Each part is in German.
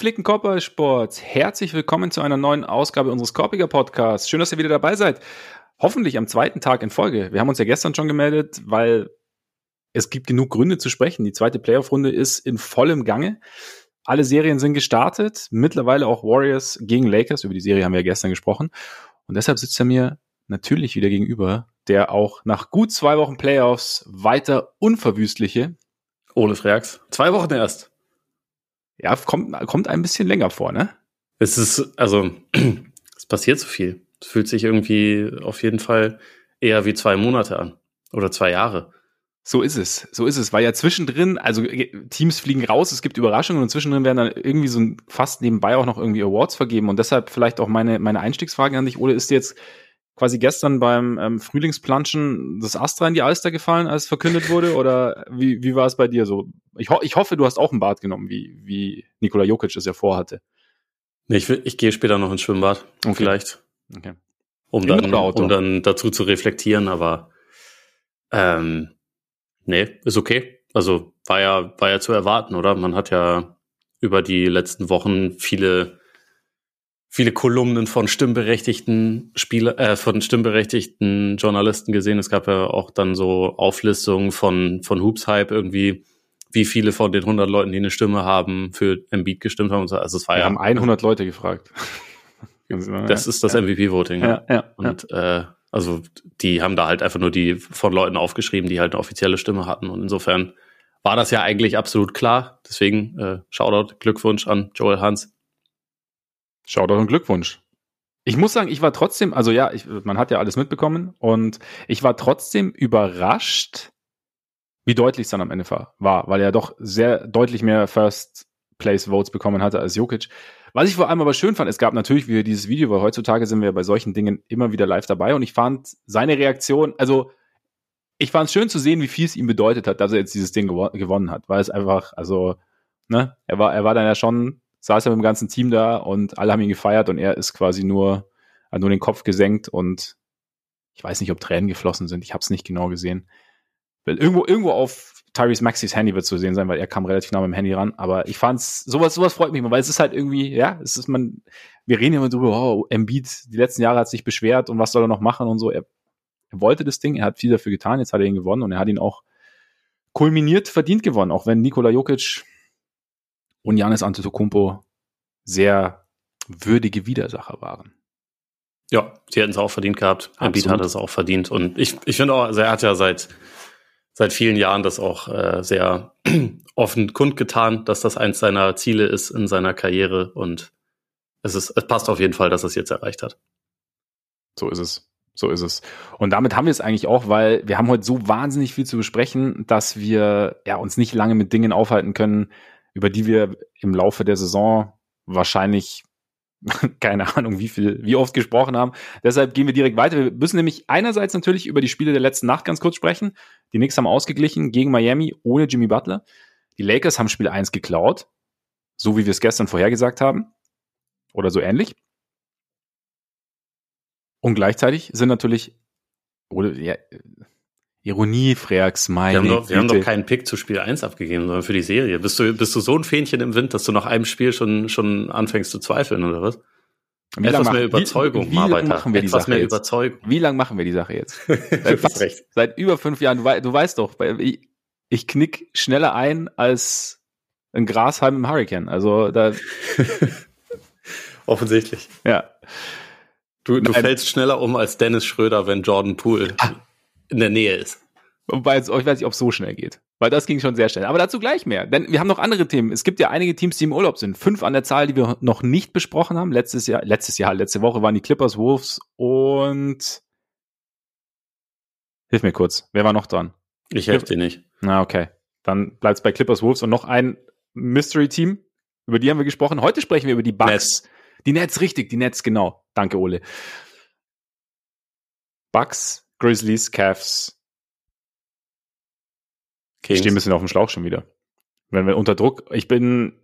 Gepflegten Körpersports, herzlich willkommen zu einer neuen Ausgabe unseres Korpiger Podcasts. Schön, dass ihr wieder dabei seid. Hoffentlich am zweiten Tag in Folge. Wir haben uns ja gestern schon gemeldet, weil es gibt genug Gründe zu sprechen. Die zweite Playoff-Runde ist in vollem Gange. Alle Serien sind gestartet. Mittlerweile auch Warriors gegen Lakers. Über die Serie haben wir ja gestern gesprochen. Und deshalb sitzt er mir natürlich wieder gegenüber, der auch nach gut zwei Wochen Playoffs weiter unverwüstliche Ole Freaks. Zwei Wochen erst. Ja, kommt, kommt ein bisschen länger vor, ne? Es ist, also, es passiert so viel. Es fühlt sich irgendwie auf jeden Fall eher wie zwei Monate an. Oder zwei Jahre. So ist es, so ist es, weil ja zwischendrin, also Teams fliegen raus, es gibt Überraschungen und zwischendrin werden dann irgendwie so fast nebenbei auch noch irgendwie Awards vergeben und deshalb vielleicht auch meine, meine Einstiegsfrage an dich, Ole, ist jetzt quasi gestern beim ähm, Frühlingsplanschen das Astra in die Alster gefallen, als verkündet wurde oder wie, wie war es bei dir so? Ich, ho ich hoffe, du hast auch ein Bad genommen, wie, wie Nikola Jokic es ja vorhatte. Nee, ich, will, ich gehe später noch ins Schwimmbad, okay. vielleicht. Okay. Um dann, um dann dazu zu reflektieren, aber ähm, Nee, ist okay. Also war ja, war ja zu erwarten, oder? Man hat ja über die letzten Wochen viele, viele Kolumnen von stimmberechtigten Spieler, äh, von stimmberechtigten Journalisten gesehen. Es gab ja auch dann so Auflistungen von, von Hoops Hype irgendwie, wie viele von den 100 Leuten, die eine Stimme haben, für Embiid gestimmt haben. Also es war Wir ja. haben 100 Leute gefragt. das ist das ja. MVP-Voting. Ja, ja, Und, ja. Äh, also die haben da halt einfach nur die von Leuten aufgeschrieben, die halt eine offizielle Stimme hatten. Und insofern war das ja eigentlich absolut klar. Deswegen äh, Shoutout, Glückwunsch an Joel Hans. Shoutout und Glückwunsch. Ich muss sagen, ich war trotzdem, also ja, ich, man hat ja alles mitbekommen und ich war trotzdem überrascht, wie deutlich es dann am Ende war, weil er doch sehr deutlich mehr First Place Votes bekommen hatte als Jokic. Was ich vor allem aber schön fand, es gab natürlich wieder dieses Video, weil heutzutage sind wir bei solchen Dingen immer wieder live dabei und ich fand seine Reaktion, also ich fand es schön zu sehen, wie viel es ihm bedeutet hat, dass er jetzt dieses Ding gewo gewonnen hat, weil es einfach, also, ne, er war, er war dann ja schon, saß ja mit dem ganzen Team da und alle haben ihn gefeiert und er ist quasi nur, hat nur den Kopf gesenkt und ich weiß nicht, ob Tränen geflossen sind, ich habe es nicht genau gesehen. Irgendwo, irgendwo auf Tyrese Maxis Handy wird zu sehen sein, weil er kam relativ nah mit dem Handy ran. Aber ich fand's, sowas, sowas freut mich immer, weil es ist halt irgendwie, ja, es ist man, wir reden immer drüber, oh, Embiid, die letzten Jahre hat sich beschwert und was soll er noch machen und so. Er, er wollte das Ding, er hat viel dafür getan, jetzt hat er ihn gewonnen und er hat ihn auch kulminiert verdient gewonnen, auch wenn Nikola Jokic und Janis Antetokounmpo sehr würdige Widersacher waren. Ja, sie hätten es auch verdient gehabt. Embiid hat es auch verdient. Und ich, ich finde auch, also er hat ja seit seit vielen Jahren das auch äh, sehr offen kundgetan, dass das eins seiner Ziele ist in seiner Karriere und es ist, es passt auf jeden Fall, dass er es jetzt erreicht hat. So ist es. So ist es. Und damit haben wir es eigentlich auch, weil wir haben heute so wahnsinnig viel zu besprechen, dass wir ja uns nicht lange mit Dingen aufhalten können, über die wir im Laufe der Saison wahrscheinlich keine Ahnung, wie viel, wie oft gesprochen haben. Deshalb gehen wir direkt weiter. Wir müssen nämlich einerseits natürlich über die Spiele der letzten Nacht ganz kurz sprechen. Die Knicks haben ausgeglichen gegen Miami ohne Jimmy Butler. Die Lakers haben Spiel 1 geklaut. So wie wir es gestern vorhergesagt haben. Oder so ähnlich. Und gleichzeitig sind natürlich, oder, ja, Ironie, Freaks, meine wir haben, doch, wir haben doch keinen Pick zu Spiel 1 abgegeben, sondern für die Serie. Bist du, bist du so ein Fähnchen im Wind, dass du nach einem Spiel schon, schon anfängst zu zweifeln, oder was? Wie Etwas machen, mehr Überzeugung, wie, wie Arbeiter. Machen wir Etwas mehr jetzt? Überzeugung. Wie lange machen wir die Sache jetzt? Seit, fast, recht. seit über fünf Jahren. Du, du weißt doch, ich, ich knick schneller ein als ein Grashalm im Hurricane. Also da. Offensichtlich. Ja. Du, du fällst schneller um als Dennis Schröder, wenn Jordan Poole in der Nähe ist. Wobei, ich weiß nicht, ob es so schnell geht. Weil das ging schon sehr schnell. Aber dazu gleich mehr. Denn wir haben noch andere Themen. Es gibt ja einige Teams, die im Urlaub sind. Fünf an der Zahl, die wir noch nicht besprochen haben. Letztes Jahr, letztes Jahr, letzte Woche waren die Clippers, Wolves und Hilf mir kurz. Wer war noch dran? Ich helfe dir nicht. Na, okay. Dann bleibt es bei Clippers, Wolves und noch ein Mystery-Team. Über die haben wir gesprochen. Heute sprechen wir über die Bucks. Nets. Die Nets, richtig, die Nets, genau. Danke, Ole. Bucks Grizzlies, Cavs. Kings. Ich stehe ein bisschen auf dem Schlauch schon wieder. Wenn wir unter Druck, ich bin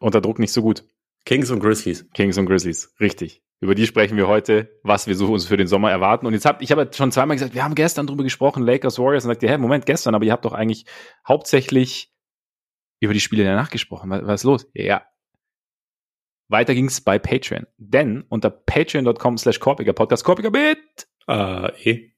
unter Druck nicht so gut. Kings und Grizzlies. Kings und Grizzlies, richtig. Über die sprechen wir heute, was wir so uns für den Sommer erwarten. Und jetzt hab ich habe schon zweimal gesagt, wir haben gestern drüber gesprochen, Lakers Warriors, und sagt ihr, hä, Moment, gestern, aber ihr habt doch eigentlich hauptsächlich über die Spiele danach gesprochen. Was, was ist los? Ja, Weiter ging's bei Patreon. Denn unter patreon.com slash Korpiger Podcast, Korpiger mit äh, eh.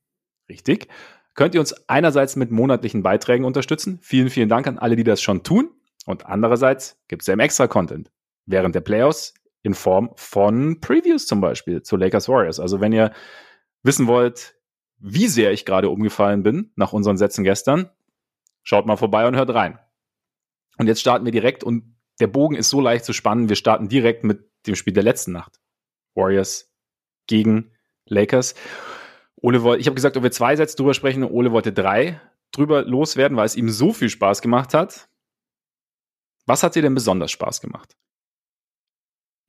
Richtig. Könnt ihr uns einerseits mit monatlichen Beiträgen unterstützen. Vielen, vielen Dank an alle, die das schon tun. Und andererseits gibt's ja im Extra-Content während der Playoffs in Form von Previews zum Beispiel zu Lakers Warriors. Also wenn ihr wissen wollt, wie sehr ich gerade umgefallen bin nach unseren Sätzen gestern, schaut mal vorbei und hört rein. Und jetzt starten wir direkt und der Bogen ist so leicht zu spannen. Wir starten direkt mit dem Spiel der letzten Nacht. Warriors gegen Lakers. Ole wollte, ich habe gesagt, ob wir zwei Sätze drüber sprechen. Ole wollte drei drüber loswerden, weil es ihm so viel Spaß gemacht hat. Was hat dir denn besonders Spaß gemacht?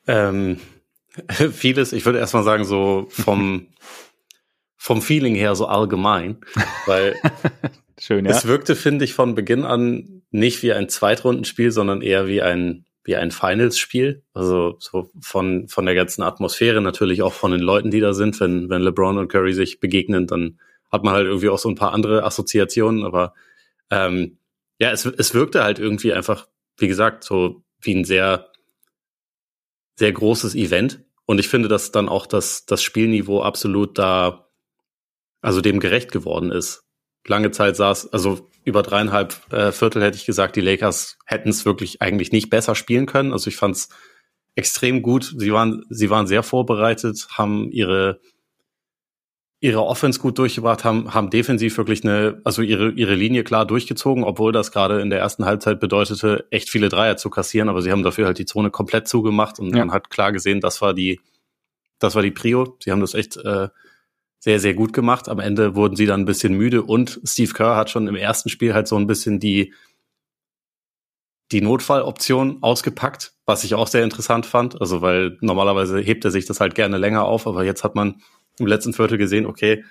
Ähm, vieles, ich würde erstmal sagen, so vom, vom Feeling her so allgemein, weil Schön, ja. es wirkte, finde ich, von Beginn an nicht wie ein Zweitrundenspiel, sondern eher wie ein, wie ein Finals-Spiel. Also so von, von der ganzen Atmosphäre, natürlich auch von den Leuten, die da sind. Wenn, wenn LeBron und Curry sich begegnen, dann hat man halt irgendwie auch so ein paar andere Assoziationen, aber ähm, ja, es, es wirkte halt irgendwie einfach, wie gesagt, so wie ein sehr sehr großes Event. Und ich finde, dass dann auch das, das Spielniveau absolut da, also dem gerecht geworden ist. Lange Zeit saß, also über dreieinhalb äh, Viertel hätte ich gesagt, die Lakers hätten es wirklich eigentlich nicht besser spielen können. Also ich fand es extrem gut. Sie waren, sie waren sehr vorbereitet, haben ihre ihre Offense gut durchgebracht, haben, haben defensiv wirklich eine, also ihre, ihre Linie klar durchgezogen, obwohl das gerade in der ersten Halbzeit bedeutete, echt viele Dreier zu kassieren, aber sie haben dafür halt die Zone komplett zugemacht und ja. man hat klar gesehen, das war die, das war die Prio. Sie haben das echt äh, sehr, sehr gut gemacht. Am Ende wurden sie dann ein bisschen müde und Steve Kerr hat schon im ersten Spiel halt so ein bisschen die, die Notfalloption ausgepackt, was ich auch sehr interessant fand. Also, weil normalerweise hebt er sich das halt gerne länger auf, aber jetzt hat man im letzten Viertel gesehen, okay,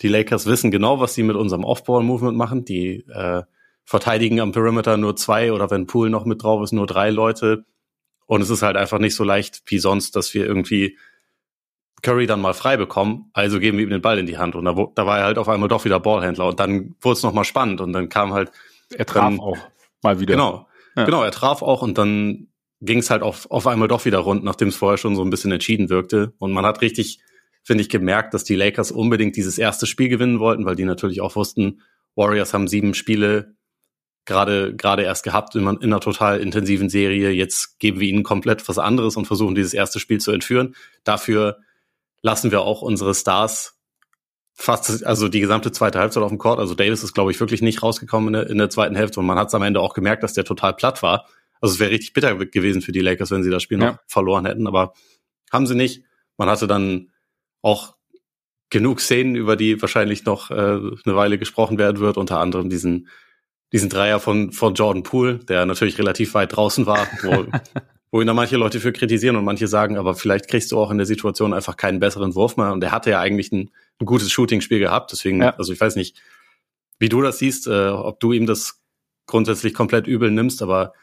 die Lakers wissen genau, was sie mit unserem Off-Ball-Movement machen. Die äh, verteidigen am Perimeter nur zwei oder wenn Pool noch mit drauf ist, nur drei Leute. Und es ist halt einfach nicht so leicht wie sonst, dass wir irgendwie Curry dann mal frei bekommen. Also geben wir ihm den Ball in die Hand. Und da, da war er halt auf einmal doch wieder Ballhändler. Und dann wurde es nochmal spannend. Und dann kam halt. Er traf dann, auch mal wieder. Genau. Ja. Genau, er traf auch und dann ging es halt auf, auf einmal doch wieder rund, nachdem es vorher schon so ein bisschen entschieden wirkte. Und man hat richtig finde ich, gemerkt, dass die Lakers unbedingt dieses erste Spiel gewinnen wollten, weil die natürlich auch wussten, Warriors haben sieben Spiele gerade gerade erst gehabt in, in einer total intensiven Serie. Jetzt geben wir ihnen komplett was anderes und versuchen dieses erste Spiel zu entführen. Dafür lassen wir auch unsere Stars fast, also die gesamte zweite Halbzeit auf dem Court. Also Davis ist, glaube ich, wirklich nicht rausgekommen in der, in der zweiten Hälfte und man hat es am Ende auch gemerkt, dass der total platt war. Also es wäre richtig bitter gewesen für die Lakers, wenn sie das Spiel ja. noch verloren hätten, aber haben sie nicht. Man hatte dann auch genug Szenen, über die wahrscheinlich noch äh, eine Weile gesprochen werden wird, unter anderem diesen, diesen Dreier von, von Jordan Poole, der natürlich relativ weit draußen war, wo, wo ihn da manche Leute für kritisieren und manche sagen, aber vielleicht kriegst du auch in der Situation einfach keinen besseren Wurf mehr. Und er hatte ja eigentlich ein, ein gutes Shooting-Spiel gehabt, deswegen, ja. also ich weiß nicht, wie du das siehst, äh, ob du ihm das grundsätzlich komplett übel nimmst, aber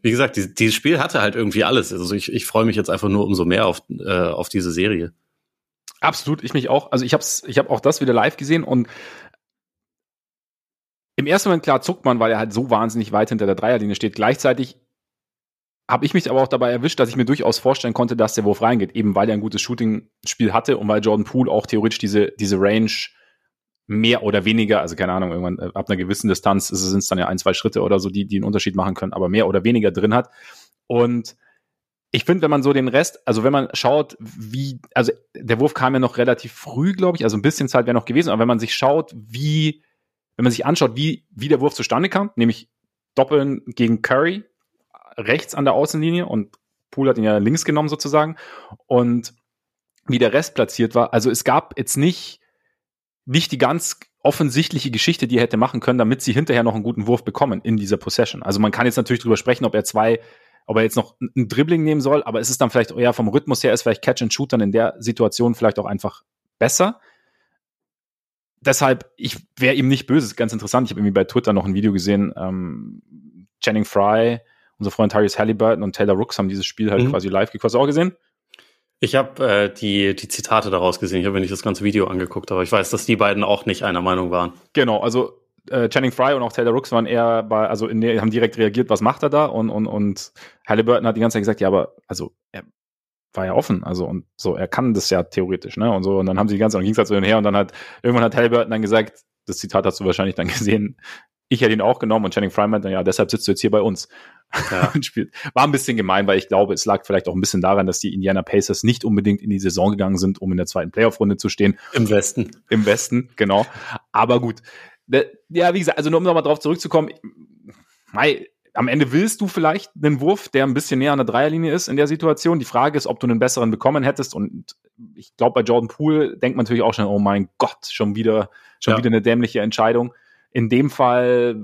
wie gesagt, die, dieses Spiel hatte halt irgendwie alles. Also ich, ich freue mich jetzt einfach nur umso mehr auf, äh, auf diese Serie. Absolut, ich mich auch. Also ich habe ich hab auch das wieder live gesehen und im ersten Moment klar zuckt man, weil er halt so wahnsinnig weit hinter der Dreierlinie steht. Gleichzeitig habe ich mich aber auch dabei erwischt, dass ich mir durchaus vorstellen konnte, dass der Wurf reingeht, eben weil er ein gutes Shooting-Spiel hatte und weil Jordan Poole auch theoretisch diese, diese Range mehr oder weniger, also keine Ahnung, irgendwann äh, ab einer gewissen Distanz sind es dann ja ein, zwei Schritte oder so, die, die einen Unterschied machen können, aber mehr oder weniger drin hat. Und ich finde, wenn man so den Rest, also wenn man schaut, wie, also der Wurf kam ja noch relativ früh, glaube ich, also ein bisschen Zeit wäre noch gewesen, aber wenn man sich schaut, wie, wenn man sich anschaut, wie, wie der Wurf zustande kam, nämlich Doppeln gegen Curry, rechts an der Außenlinie und Poole hat ihn ja links genommen sozusagen und wie der Rest platziert war, also es gab jetzt nicht, nicht die ganz offensichtliche Geschichte, die er hätte machen können, damit sie hinterher noch einen guten Wurf bekommen in dieser Possession. Also man kann jetzt natürlich drüber sprechen, ob er zwei ob er jetzt noch ein Dribbling nehmen soll, aber es ist dann vielleicht eher vom Rhythmus her, ist vielleicht Catch and Shoot dann in der Situation vielleicht auch einfach besser. Deshalb, ich wäre ihm nicht böse, ist ganz interessant. Ich habe irgendwie bei Twitter noch ein Video gesehen, ähm, Channing Fry, unser Freund Tyrese Halliburton und Taylor Rooks haben dieses Spiel halt mhm. quasi live gequatscht. auch gesehen? Ich habe äh, die, die Zitate daraus gesehen. Ich habe mir nicht das ganze Video angeguckt, aber ich weiß, dass die beiden auch nicht einer Meinung waren. Genau, also äh, Channing Fry und auch Taylor Rooks waren eher bei, also in haben direkt reagiert, was macht er da? Und, und, und Halliburton hat die ganze Zeit gesagt, ja, aber, also, er war ja offen, also, und so, er kann das ja theoretisch, ne? Und so, und dann haben sie die ganze Zeit, und ging es halt so hin her, und dann hat, irgendwann hat Halliburton dann gesagt, das Zitat hast du wahrscheinlich dann gesehen, ich hätte ihn auch genommen und Channing Fry meinte, ja, deshalb sitzt du jetzt hier bei uns. Ja. War ein bisschen gemein, weil ich glaube, es lag vielleicht auch ein bisschen daran, dass die Indiana Pacers nicht unbedingt in die Saison gegangen sind, um in der zweiten Playoff-Runde zu stehen. Im Westen. Im Westen, genau. Aber gut. Ja, wie gesagt, also nur um nochmal drauf zurückzukommen, Mai, am Ende willst du vielleicht einen Wurf, der ein bisschen näher an der Dreierlinie ist in der Situation. Die Frage ist, ob du einen besseren bekommen hättest. Und ich glaube, bei Jordan Poole denkt man natürlich auch schon, oh mein Gott, schon wieder, schon ja. wieder eine dämliche Entscheidung. In dem Fall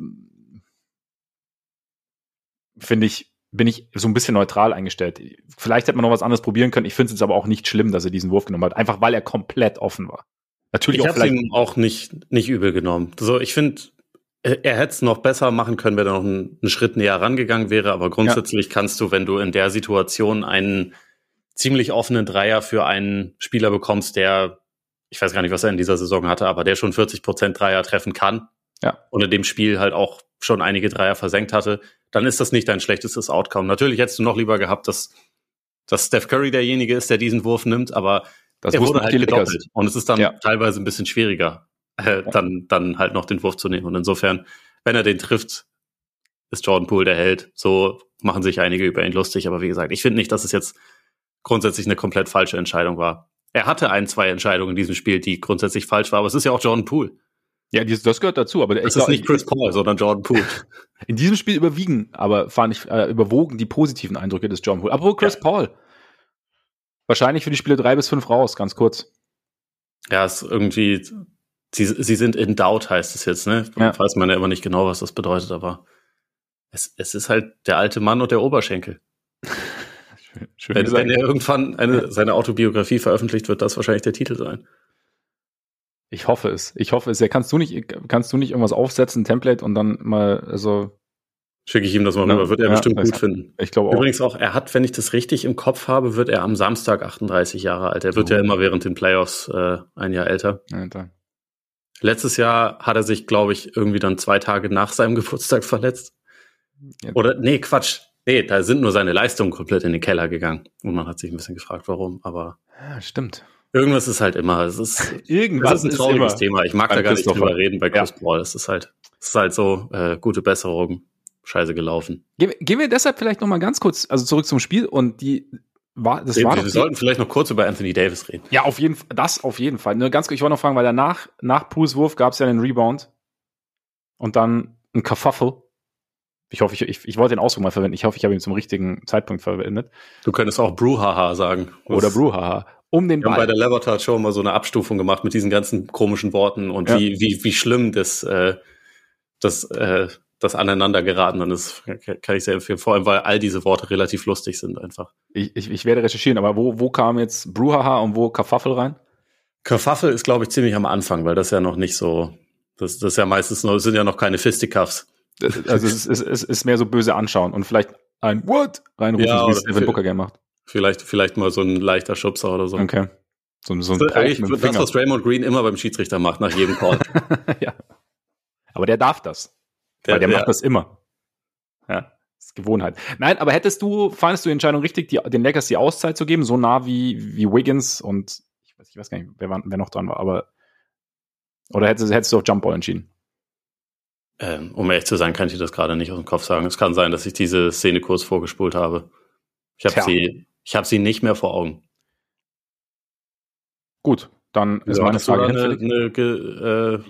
finde ich, bin ich so ein bisschen neutral eingestellt. Vielleicht hätte man noch was anderes probieren können. Ich finde es jetzt aber auch nicht schlimm, dass er diesen Wurf genommen hat, einfach weil er komplett offen war. Natürlich ich habe ihm auch nicht, nicht übel genommen. So, ich finde, er hätte es noch besser machen können, wenn er noch einen, einen Schritt näher rangegangen wäre. Aber grundsätzlich ja. kannst du, wenn du in der Situation einen ziemlich offenen Dreier für einen Spieler bekommst, der, ich weiß gar nicht, was er in dieser Saison hatte, aber der schon 40 Prozent Dreier treffen kann. Ja. Und in dem Spiel halt auch schon einige Dreier versenkt hatte, dann ist das nicht dein schlechtestes Outcome. Natürlich hättest du noch lieber gehabt, dass, dass Steph Curry derjenige ist, der diesen Wurf nimmt, aber das er wurde halt gedoppelt. Und es ist dann ja. teilweise ein bisschen schwieriger, äh, dann, dann halt noch den Wurf zu nehmen. Und insofern, wenn er den trifft, ist Jordan Poole der Held. So machen sich einige über ihn lustig. Aber wie gesagt, ich finde nicht, dass es jetzt grundsätzlich eine komplett falsche Entscheidung war. Er hatte ein, zwei Entscheidungen in diesem Spiel, die grundsätzlich falsch waren, aber es ist ja auch Jordan Poole. Ja, das gehört dazu, aber das ist nicht Chris Paul, sondern Jordan Poole. In diesem Spiel überwiegen, aber fand ich äh, überwogen die positiven Eindrücke des Jordan Poole. Aber Chris ja. Paul. Wahrscheinlich für die Spiele drei bis fünf raus, ganz kurz. Ja, es ist irgendwie, sie, sie sind in doubt, heißt es jetzt, ne? Ja. Weiß man ja immer nicht genau, was das bedeutet, aber es, es ist halt der alte Mann und der Oberschenkel. schön, schön wenn, wenn er irgendwann eine, seine Autobiografie veröffentlicht, wird das wahrscheinlich der Titel sein. Ich hoffe es. Ich hoffe es. Ja, kannst du nicht, kannst du nicht irgendwas aufsetzen, ein Template und dann mal, also. Schicke ich ihm das mal ne? rüber. Wird er ja, bestimmt gut finden. Ich glaube auch. Übrigens auch, er hat, wenn ich das richtig im Kopf habe, wird er am Samstag 38 Jahre alt. Er wird oh. ja immer während den Playoffs äh, ein Jahr älter. Alter. Letztes Jahr hat er sich, glaube ich, irgendwie dann zwei Tage nach seinem Geburtstag verletzt. Ja. Oder, nee, Quatsch. Nee, da sind nur seine Leistungen komplett in den Keller gegangen. Und man hat sich ein bisschen gefragt, warum, aber. Ja, stimmt. Irgendwas ist halt immer. Es ist, Irgendwas es ist ein trauriges ist Thema. Ich mag da gar nicht drüber reden bei Chris ja. Paul. Es ist halt, es ist halt so, äh, gute Besserung, scheiße gelaufen. Gehen, gehen wir deshalb vielleicht noch mal ganz kurz, also zurück zum Spiel und die war, das wir, war wir doch sollten vielleicht noch kurz über Anthony Davis reden. Ja, auf jeden Fall, das auf jeden Fall. Nur ganz, ich wollte noch fragen, weil danach, nach Pools Wurf gab es ja einen Rebound und dann ein Kerfuffle. Ich hoffe, ich, ich, ich wollte den Ausdruck mal verwenden. Ich hoffe, ich habe ihn zum richtigen Zeitpunkt verwendet. Du könntest auch Bruhaha sagen. Oder Bruhaha um den Wir Ball. haben bei der Levertard Show mal so eine Abstufung gemacht mit diesen ganzen komischen Worten und ja. wie, wie, wie schlimm das, äh, das, äh, das Aneinandergeraten dann ist, kann ich sehr empfehlen. Vor allem, weil all diese Worte relativ lustig sind einfach. Ich, ich, ich werde recherchieren, aber wo, wo kam jetzt Bruhaha und wo Kerfuffle rein? Kerfuffle ist, glaube ich, ziemlich am Anfang, weil das ja noch nicht so, das, das ist ja meistens noch, sind ja noch keine Fisticuffs. Also es ist, es ist mehr so böse anschauen und vielleicht ein What reinrufen, ja, wie es Evan Booker gerne macht. Vielleicht, vielleicht mal so ein leichter Schubser oder so. Okay. So, so ein das, eigentlich das, was Raymond Green immer beim Schiedsrichter macht, nach jedem Call. ja. Aber der darf das. Der, weil der, der macht das immer. Ja. Das ist Gewohnheit. Nein, aber hättest du, fandest du die Entscheidung richtig, die, den Lakers die Auszeit zu geben, so nah wie, wie Wiggins und ich weiß, ich weiß gar nicht, wer, wer noch dran war, aber oder hättest, hättest du auf Jumpball entschieden? Ähm, um ehrlich zu sein, kann ich dir das gerade nicht aus dem Kopf sagen. Es kann sein, dass ich diese Szene kurz vorgespult habe. Ich habe sie ich habe sie nicht mehr vor Augen. Gut, dann ist ja, meine Frage eine, eine, äh,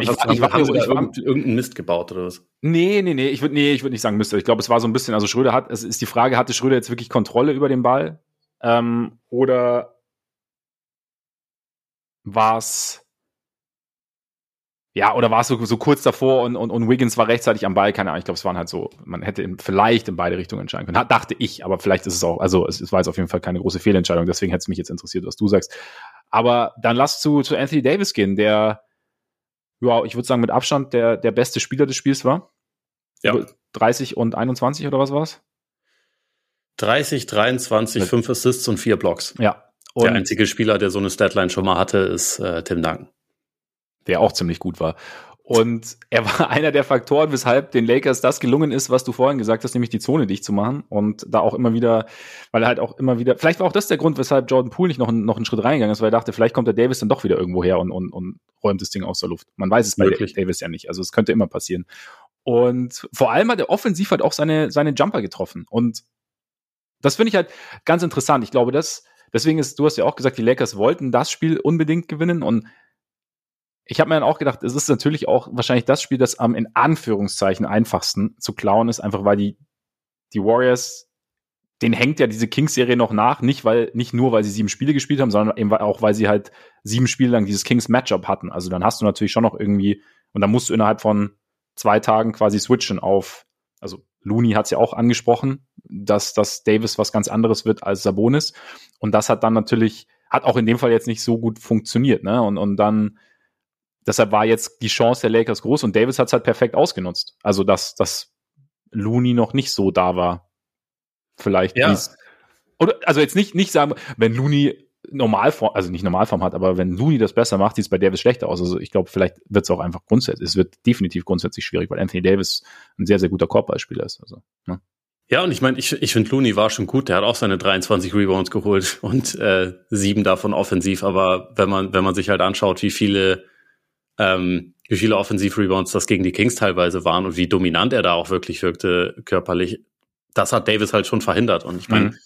ich, hast, ich, irgendeinen, irgendeinen Mist gebaut oder was? Nee, nee, nee, ich würde nee, ich würd nicht sagen Mist. Ich glaube, es war so ein bisschen, also Schröder hat, es ist die Frage, hatte Schröder jetzt wirklich Kontrolle über den Ball? Ähm, oder war es ja, oder war es so, so kurz davor und, und, und Wiggins war rechtzeitig am Ball? Keine Ahnung, ich glaube, es waren halt so, man hätte vielleicht in beide Richtungen entscheiden können. Dachte ich, aber vielleicht ist es auch, also es, es war jetzt auf jeden Fall keine große Fehlentscheidung, deswegen hätte es mich jetzt interessiert, was du sagst. Aber dann lass zu, zu Anthony Davis gehen, der, ja, ich würde sagen, mit Abstand der, der beste Spieler des Spiels war. Ja. 30 und 21 oder was war's? 30, 23, Mit. 5 Assists und 4 Blocks. Ja. Und der einzige Spieler, der so eine Statline schon mal hatte, ist äh, Tim Duncan der auch ziemlich gut war. Und er war einer der Faktoren, weshalb den Lakers das gelungen ist, was du vorhin gesagt hast, nämlich die Zone dicht zu machen und da auch immer wieder, weil er halt auch immer wieder, vielleicht war auch das der Grund, weshalb Jordan Poole nicht noch, noch einen Schritt reingegangen ist, weil er dachte, vielleicht kommt der Davis dann doch wieder irgendwo her und, und, und räumt das Ding aus der Luft. Man weiß es bei Wirklich? Davis ja nicht, also es könnte immer passieren. Und vor allem hat er offensiv halt auch seine, seine Jumper getroffen und das finde ich halt ganz interessant. Ich glaube, das, deswegen ist, du hast ja auch gesagt, die Lakers wollten das Spiel unbedingt gewinnen und ich habe mir dann auch gedacht, es ist natürlich auch wahrscheinlich das Spiel, das am in Anführungszeichen einfachsten zu klauen ist, einfach weil die, die Warriors, den hängt ja diese Kings-Serie noch nach, nicht weil, nicht nur, weil sie sieben Spiele gespielt haben, sondern eben auch, weil sie halt sieben Spiele lang dieses Kings-Matchup hatten. Also dann hast du natürlich schon noch irgendwie, und dann musst du innerhalb von zwei Tagen quasi switchen auf, also Looney hat es ja auch angesprochen, dass, dass Davis was ganz anderes wird als Sabonis. Und das hat dann natürlich, hat auch in dem Fall jetzt nicht so gut funktioniert, ne? Und, und dann, deshalb war jetzt die Chance der Lakers groß und Davis hat es halt perfekt ausgenutzt. Also, dass, dass Looney noch nicht so da war. Vielleicht. Ja. Oder, also jetzt nicht, nicht sagen, wenn Looney Normalform, also nicht Normalform hat, aber wenn Looney das besser macht, sieht es bei Davis schlechter aus. Also ich glaube, vielleicht wird es auch einfach grundsätzlich, es wird definitiv grundsätzlich schwierig, weil Anthony Davis ein sehr, sehr guter Korbballspieler ist. Also, ne? Ja, und ich meine, ich, ich finde, Looney war schon gut. Der hat auch seine 23 Rebounds geholt und äh, sieben davon offensiv. Aber wenn man, wenn man sich halt anschaut, wie viele ähm, wie viele Offensiv-Rebounds das gegen die Kings teilweise waren und wie dominant er da auch wirklich wirkte körperlich, das hat Davis halt schon verhindert. Und ich meine, mhm.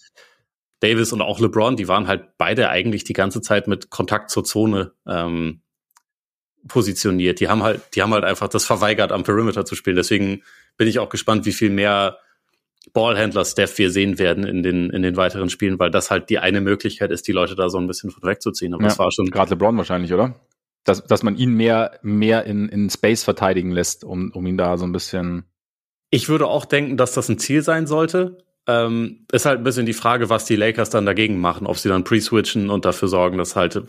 Davis und auch LeBron, die waren halt beide eigentlich die ganze Zeit mit Kontakt zur Zone ähm, positioniert. Die haben halt, die haben halt einfach das verweigert, am Perimeter zu spielen. Deswegen bin ich auch gespannt, wie viel mehr Ballhändler Steph wir sehen werden in den in den weiteren Spielen, weil das halt die eine Möglichkeit ist, die Leute da so ein bisschen von wegzuziehen. Aber ja, das war schon gerade LeBron wahrscheinlich, oder? Dass, dass man ihn mehr, mehr in, in Space verteidigen lässt, um, um ihn da so ein bisschen. Ich würde auch denken, dass das ein Ziel sein sollte. Ähm, ist halt ein bisschen die Frage, was die Lakers dann dagegen machen, ob sie dann pre-switchen und dafür sorgen, dass halt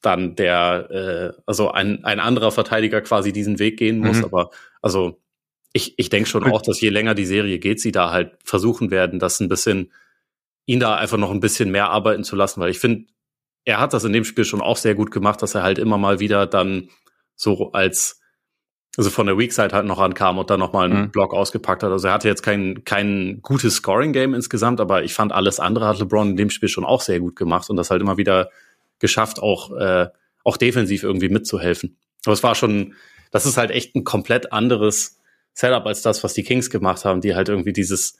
dann der, äh, also ein, ein anderer Verteidiger quasi diesen Weg gehen muss. Mhm. Aber also ich, ich denke schon auch, dass je länger die Serie geht, sie da halt versuchen werden, das ein bisschen, ihn da einfach noch ein bisschen mehr arbeiten zu lassen, weil ich finde, er hat das in dem Spiel schon auch sehr gut gemacht, dass er halt immer mal wieder dann so als also von der Weak Side halt noch ankam und dann nochmal einen mhm. Block ausgepackt hat. Also er hatte jetzt kein, kein gutes Scoring-Game insgesamt, aber ich fand alles andere hat LeBron in dem Spiel schon auch sehr gut gemacht und das halt immer wieder geschafft, auch, äh, auch defensiv irgendwie mitzuhelfen. Aber es war schon, das ist halt echt ein komplett anderes Setup als das, was die Kings gemacht haben, die halt irgendwie dieses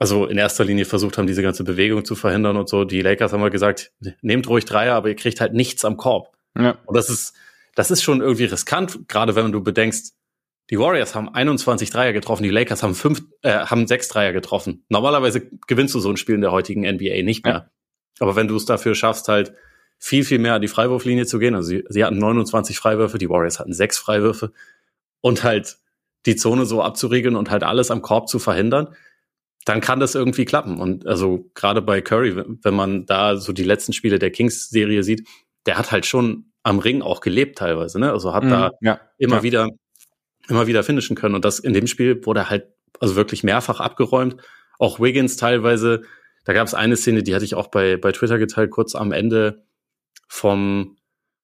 also in erster Linie versucht haben, diese ganze Bewegung zu verhindern und so. Die Lakers haben mal gesagt, nehmt ruhig Dreier, aber ihr kriegt halt nichts am Korb. Ja. Und das ist, das ist schon irgendwie riskant, gerade wenn du bedenkst, die Warriors haben 21 Dreier getroffen, die Lakers haben fünf, äh, haben sechs Dreier getroffen. Normalerweise gewinnst du so ein Spiel in der heutigen NBA nicht mehr. Ja. Aber wenn du es dafür schaffst, halt viel, viel mehr an die Freiwurflinie zu gehen, also sie, sie hatten 29 Freiwürfe, die Warriors hatten sechs Freiwürfe und halt die Zone so abzuriegeln und halt alles am Korb zu verhindern, dann kann das irgendwie klappen. Und also gerade bei Curry, wenn man da so die letzten Spiele der Kings-Serie sieht, der hat halt schon am Ring auch gelebt teilweise, ne? Also hat mm, da ja, immer ja. wieder, immer wieder finishen können. Und das in dem Spiel wurde halt also wirklich mehrfach abgeräumt. Auch Wiggins teilweise. Da gab es eine Szene, die hatte ich auch bei, bei Twitter geteilt, kurz am Ende vom,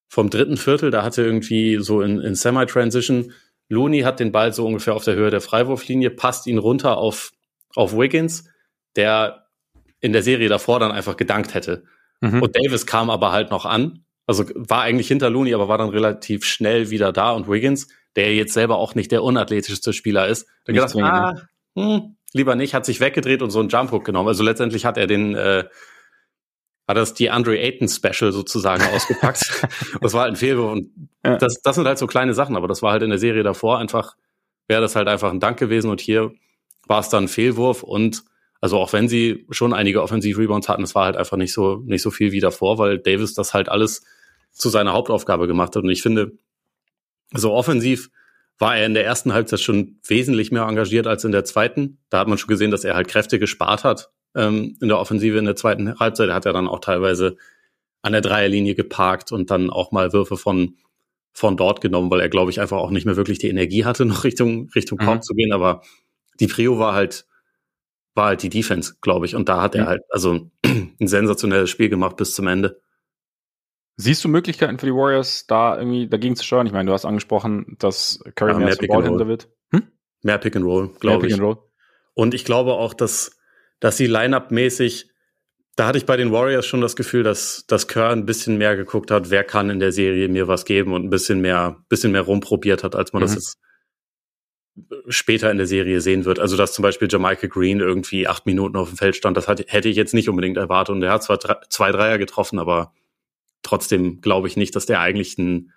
vom dritten Viertel. Da hatte irgendwie so in, in Semi-Transition Looney hat den Ball so ungefähr auf der Höhe der Freiwurflinie, passt ihn runter auf auf Wiggins, der in der Serie davor dann einfach gedankt hätte. Mhm. Und Davis kam aber halt noch an. Also war eigentlich hinter Looney, aber war dann relativ schnell wieder da. Und Wiggins, der jetzt selber auch nicht der unathletischste Spieler ist, der gedacht, ah, hm, lieber nicht, hat sich weggedreht und so einen Jump Hook genommen. Also letztendlich hat er den, äh, hat das die Andre Ayton Special sozusagen ausgepackt. das war halt ein Fehlwurf. Und ja. das, das sind halt so kleine Sachen, aber das war halt in der Serie davor einfach, wäre das halt einfach ein Dank gewesen. Und hier war es dann ein Fehlwurf und also auch wenn sie schon einige Offensiv-Rebounds hatten, es war halt einfach nicht so, nicht so viel wie davor, weil Davis das halt alles zu seiner Hauptaufgabe gemacht hat. Und ich finde, so offensiv war er in der ersten Halbzeit schon wesentlich mehr engagiert als in der zweiten. Da hat man schon gesehen, dass er halt Kräfte gespart hat ähm, in der Offensive in der zweiten Halbzeit. Er hat er dann auch teilweise an der Dreierlinie geparkt und dann auch mal Würfe von von dort genommen, weil er, glaube ich, einfach auch nicht mehr wirklich die Energie hatte, noch Richtung Richtung Korb mhm. zu gehen. Aber die Prio war halt, war halt die Defense, glaube ich. Und da hat er halt also ein sensationelles Spiel gemacht bis zum Ende. Siehst du Möglichkeiten für die Warriors, da irgendwie dagegen zu steuern? Ich meine, du hast angesprochen, dass Curry ja, mehr, mehr Pick wird. Hm? Mehr Pick and Roll, glaube ich. And Roll. Und ich glaube auch, dass, dass sie Line-Up-mäßig, da hatte ich bei den Warriors schon das Gefühl, dass, dass Kerr ein bisschen mehr geguckt hat, wer kann in der Serie mir was geben und ein bisschen mehr, bisschen mehr rumprobiert hat, als man mhm. das jetzt später in der Serie sehen wird. Also dass zum Beispiel Jamaica Green irgendwie acht Minuten auf dem Feld stand, das hat, hätte ich jetzt nicht unbedingt erwartet. Und er hat zwar drei, zwei Dreier getroffen, aber trotzdem glaube ich nicht, dass der eigentlich einen,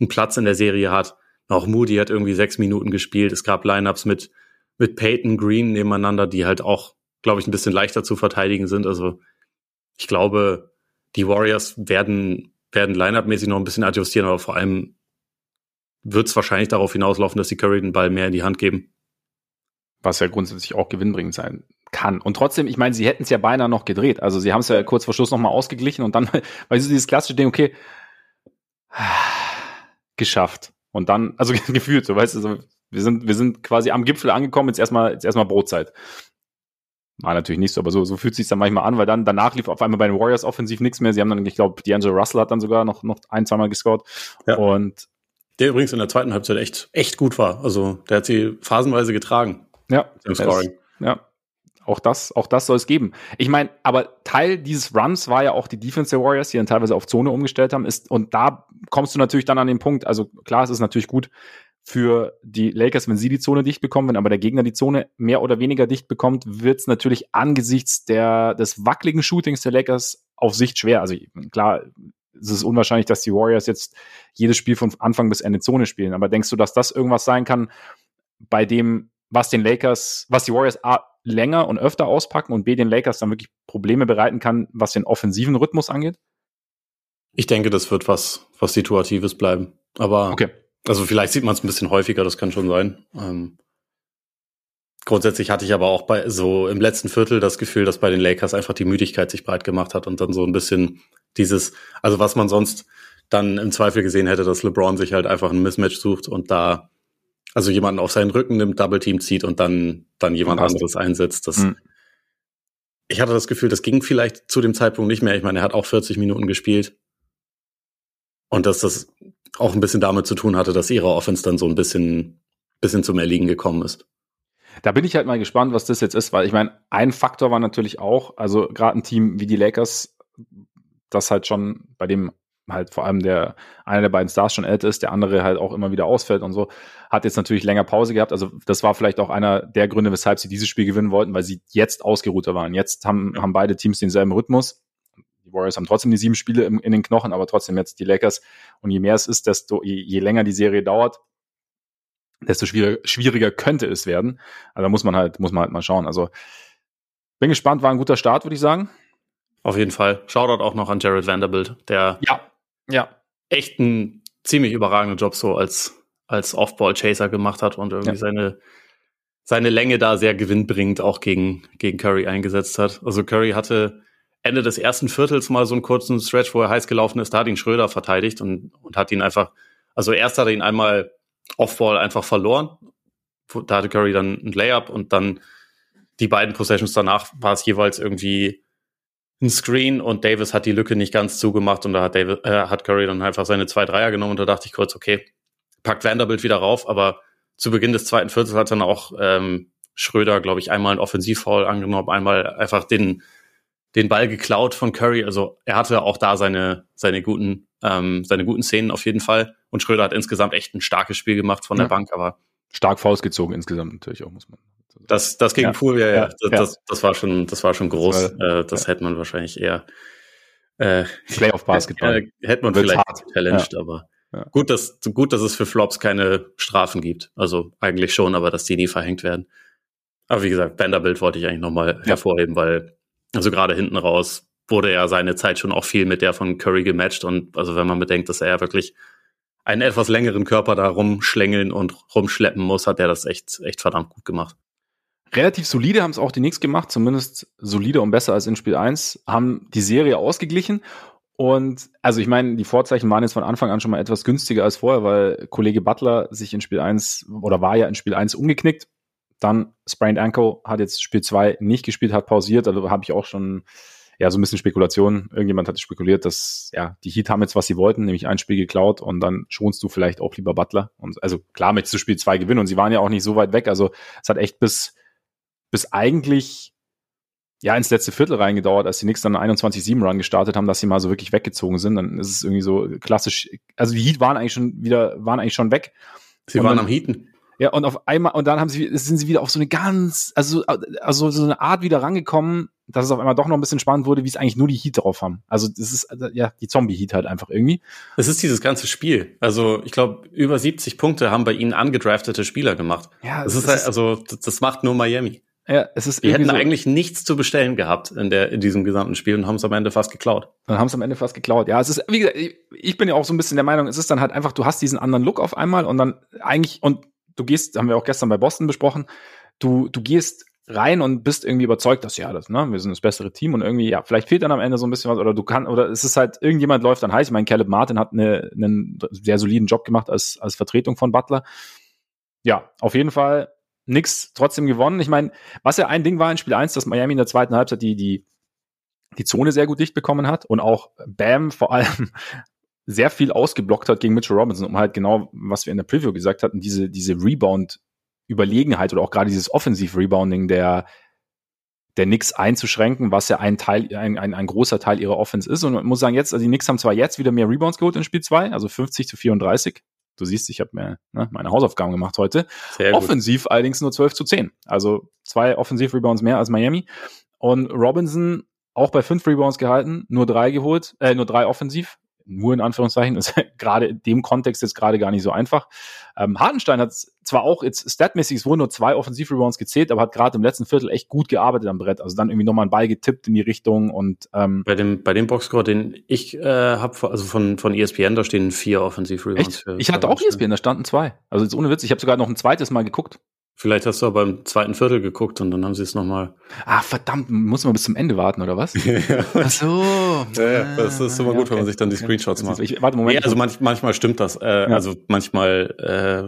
einen Platz in der Serie hat. Auch Moody hat irgendwie sechs Minuten gespielt. Es gab Lineups mit, mit Peyton Green nebeneinander, die halt auch, glaube ich, ein bisschen leichter zu verteidigen sind. Also ich glaube, die Warriors werden, werden Lineup-mäßig noch ein bisschen adjustieren, aber vor allem wird es wahrscheinlich darauf hinauslaufen, dass die Curry den Ball mehr in die Hand geben. Was ja grundsätzlich auch gewinnbringend sein kann. Und trotzdem, ich meine, sie hätten es ja beinahe noch gedreht. Also sie haben es ja kurz vor Schluss nochmal ausgeglichen und dann, weil sie dieses klassische Ding, okay, geschafft. Und dann, also gefühlt, so weißt du, so, wir sind, wir sind quasi am Gipfel angekommen, jetzt erstmal, jetzt erstmal Brotzeit. War natürlich nicht so, aber so, so fühlt sich dann manchmal an, weil dann danach lief auf einmal bei den Warriors offensiv nichts mehr. Sie haben dann, ich glaube, D'Angelo Russell hat dann sogar noch, noch ein, zweimal gescored. Ja. Und der übrigens in der zweiten Halbzeit echt, echt gut war. Also der hat sie phasenweise getragen. Ja. Im Scoring. Ist, ja. Auch das, auch das soll es geben. Ich meine, aber Teil dieses Runs war ja auch die Defense der Warriors, die dann teilweise auf Zone umgestellt haben. Ist, und da kommst du natürlich dann an den Punkt. Also klar, es ist natürlich gut für die Lakers, wenn sie die Zone dicht bekommen, wenn aber der Gegner die Zone mehr oder weniger dicht bekommt, wird es natürlich angesichts der, des wackeligen Shootings der Lakers auf Sicht schwer. Also klar, es ist unwahrscheinlich, dass die Warriors jetzt jedes Spiel von Anfang bis Ende Zone spielen. Aber denkst du, dass das irgendwas sein kann, bei dem, was den Lakers, was die Warriors A, länger und öfter auspacken und B, den Lakers dann wirklich Probleme bereiten kann, was den offensiven Rhythmus angeht? Ich denke, das wird was, was Situatives bleiben. Aber, okay. also vielleicht sieht man es ein bisschen häufiger, das kann schon sein. Ähm, grundsätzlich hatte ich aber auch bei, so im letzten Viertel das Gefühl, dass bei den Lakers einfach die Müdigkeit sich breit gemacht hat und dann so ein bisschen dieses, also was man sonst dann im Zweifel gesehen hätte, dass LeBron sich halt einfach ein Mismatch sucht und da also jemanden auf seinen Rücken nimmt, Double Team zieht und dann, dann jemand anderes einsetzt. Das, mhm. Ich hatte das Gefühl, das ging vielleicht zu dem Zeitpunkt nicht mehr. Ich meine, er hat auch 40 Minuten gespielt. Und dass das auch ein bisschen damit zu tun hatte, dass ihre Offense dann so ein bisschen, bisschen zum Erliegen gekommen ist. Da bin ich halt mal gespannt, was das jetzt ist, weil ich meine, ein Faktor war natürlich auch, also gerade ein Team wie die Lakers, das halt schon bei dem halt vor allem der einer der beiden Stars schon älter ist, der andere halt auch immer wieder ausfällt und so, hat jetzt natürlich länger Pause gehabt. Also das war vielleicht auch einer der Gründe, weshalb sie dieses Spiel gewinnen wollten, weil sie jetzt ausgeruhter waren. Jetzt haben, haben beide Teams denselben Rhythmus. Die Warriors haben trotzdem die sieben Spiele im, in den Knochen, aber trotzdem jetzt die Lakers. Und je mehr es ist, desto je, je länger die Serie dauert, desto schwieriger, schwieriger könnte es werden. Also da muss man halt, muss man halt mal schauen. Also bin gespannt, war ein guter Start, würde ich sagen. Auf jeden Fall. Shoutout auch noch an Jared Vanderbilt, der ja ja. echt einen ziemlich überragenden Job so als, als Off-Ball-Chaser gemacht hat und irgendwie ja. seine, seine Länge da sehr gewinnbringend auch gegen, gegen Curry eingesetzt hat. Also Curry hatte Ende des ersten Viertels mal so einen kurzen Stretch, wo er heiß gelaufen ist, da hat ihn Schröder verteidigt und, und hat ihn einfach, also erst hat er ihn einmal Off-Ball einfach verloren. Da hatte Curry dann ein Layup und dann die beiden Possessions danach war es jeweils irgendwie ein Screen und Davis hat die Lücke nicht ganz zugemacht und da hat, Davis, äh, hat Curry dann einfach seine zwei Dreier genommen und da dachte ich kurz, okay, packt Vanderbilt wieder rauf, aber zu Beginn des zweiten Viertels hat dann auch ähm, Schröder, glaube ich, einmal einen Offensivfoul angenommen, einmal einfach den, den Ball geklaut von Curry. Also er hatte auch da seine, seine guten, ähm, seine guten Szenen auf jeden Fall. Und Schröder hat insgesamt echt ein starkes Spiel gemacht von ja. der Bank, aber stark Fouls gezogen insgesamt natürlich auch, muss man das, das gegen ja. Pool, ja, ja. Das, das, das, war schon, das war schon groß. Äh, das hätte man wahrscheinlich eher äh, Playoff Basketball. Äh, hätte man Wird's vielleicht challenged, aber gut, dass gut, dass es für Flops keine Strafen gibt. Also eigentlich schon, aber dass die nie verhängt werden. Aber wie gesagt, Vanderbilt wollte ich eigentlich nochmal hervorheben, weil also gerade hinten raus wurde ja seine Zeit schon auch viel mit der von Curry gematcht und also wenn man bedenkt, dass er wirklich einen etwas längeren Körper da rumschlängeln und rumschleppen muss, hat er das echt echt verdammt gut gemacht relativ solide haben es auch die Knicks gemacht, zumindest solide und besser als in Spiel 1, haben die Serie ausgeglichen. Und also ich meine, die Vorzeichen waren jetzt von Anfang an schon mal etwas günstiger als vorher, weil Kollege Butler sich in Spiel 1 oder war ja in Spiel 1 umgeknickt. Dann Sprained Ankle hat jetzt Spiel 2 nicht gespielt, hat pausiert. Also habe ich auch schon ja, so ein bisschen Spekulation. Irgendjemand hatte spekuliert, dass ja, die Heat haben jetzt, was sie wollten, nämlich ein Spiel geklaut und dann schonst du vielleicht auch lieber Butler. Und also klar, möchtest du Spiel zwei gewinnen und sie waren ja auch nicht so weit weg. Also es hat echt bis, bis eigentlich ja ins letzte Viertel reingedauert, als die Knicks dann 21-7 Run gestartet haben, dass sie mal so wirklich weggezogen sind. Dann ist es irgendwie so klassisch. Also die Heat waren eigentlich schon wieder, waren eigentlich schon weg. Sie und waren dann, am Heaten. Ja, und auf einmal, und dann haben sie, sind sie wieder auf so eine ganz, also, also so eine Art wieder rangekommen, dass es auf einmal doch noch ein bisschen spannend wurde, wie es eigentlich nur die Heat drauf haben. Also das ist ja die Zombie-Heat halt einfach irgendwie. Es ist dieses ganze Spiel. Also ich glaube, über 70 Punkte haben bei ihnen angedraftete Spieler gemacht. Ja, das ist halt, also das, das macht nur Miami. Ja, es ist Die hätten so eigentlich nichts zu bestellen gehabt in, der, in diesem gesamten Spiel und haben es am Ende fast geklaut. Dann haben es am Ende fast geklaut. Ja, es ist, wie gesagt, ich bin ja auch so ein bisschen der Meinung, es ist dann halt einfach, du hast diesen anderen Look auf einmal und dann eigentlich, und du gehst, haben wir auch gestern bei Boston besprochen, du, du gehst rein und bist irgendwie überzeugt, dass ja, das, ne, wir sind das bessere Team und irgendwie, ja, vielleicht fehlt dann am Ende so ein bisschen was oder du kannst, oder es ist halt, irgendjemand läuft dann heiß. Ich meine, Caleb Martin hat eine, einen sehr soliden Job gemacht als, als Vertretung von Butler. Ja, auf jeden Fall nix trotzdem gewonnen. Ich meine, was ja ein Ding war in Spiel 1, dass Miami in der zweiten Halbzeit die, die, die Zone sehr gut dicht bekommen hat und auch Bam vor allem sehr viel ausgeblockt hat gegen Mitchell Robinson, um halt genau, was wir in der Preview gesagt hatten, diese, diese Rebound-Überlegenheit oder auch gerade dieses Offensiv-Rebounding der, der Knicks einzuschränken, was ja ein Teil, ein, ein, ein großer Teil ihrer Offense ist. Und man muss sagen, jetzt, also die Knicks haben zwar jetzt wieder mehr Rebounds geholt in Spiel 2, also 50 zu 34. Du siehst, ich habe mir ne, meine Hausaufgaben gemacht heute. Sehr Offensiv gut. allerdings nur 12 zu 10. Also zwei Offensiv-Rebounds mehr als Miami. Und Robinson auch bei fünf Rebounds gehalten, nur drei geholt, äh, nur drei offensiv nur in Anführungszeichen, ist gerade in dem Kontext jetzt gerade gar nicht so einfach. Ähm, Hartenstein hat zwar auch jetzt statmäßig, es wurden nur zwei Offensiv-Rebounds gezählt, aber hat gerade im letzten Viertel echt gut gearbeitet am Brett. Also dann irgendwie nochmal einen Ball getippt in die Richtung und ähm, bei dem bei dem Boxscore, den ich äh, habe, also von von ESPN, da stehen vier Offensiv-Rebounds. Ich hatte auch ESPN, da standen zwei. Also jetzt ohne Witz, ich habe sogar noch ein zweites Mal geguckt. Vielleicht hast du aber im zweiten Viertel geguckt und dann haben sie es nochmal. Ah, verdammt, muss man bis zum Ende warten, oder was? ja. Ach so. Ja, ja, das ist immer ja, gut, okay. wenn man sich dann die Screenshots macht. Ich, warte, Moment. Nee, also manch, manchmal stimmt das. Äh. Also manchmal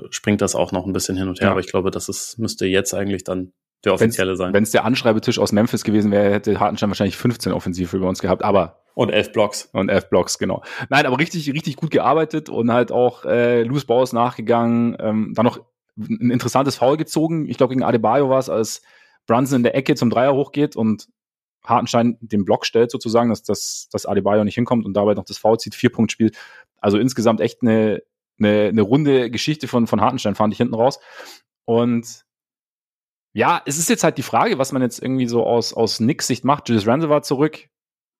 äh, springt das auch noch ein bisschen hin und her, aber ich glaube, das ist, müsste jetzt eigentlich dann der offizielle wenn's, sein. Wenn es der Anschreibetisch aus Memphis gewesen wäre, hätte Hartenstein wahrscheinlich 15 offensiv über uns gehabt, aber und elf Blocks. Und elf Blocks, genau. Nein, aber richtig, richtig gut gearbeitet und halt auch äh, Loose Balls nachgegangen. Ähm, dann noch ein interessantes Foul gezogen. Ich glaube, gegen Adebayo war es, als Brunson in der Ecke zum Dreier hochgeht und Hartenstein den Block stellt sozusagen, dass, dass, dass Adebayo nicht hinkommt und dabei noch das Foul zieht, vier Punkt spielt. Also insgesamt echt eine, eine, eine runde Geschichte von, von Hartenstein, fand ich hinten raus. Und ja, es ist jetzt halt die Frage, was man jetzt irgendwie so aus, aus Nix Sicht macht. Julius Randle war zurück,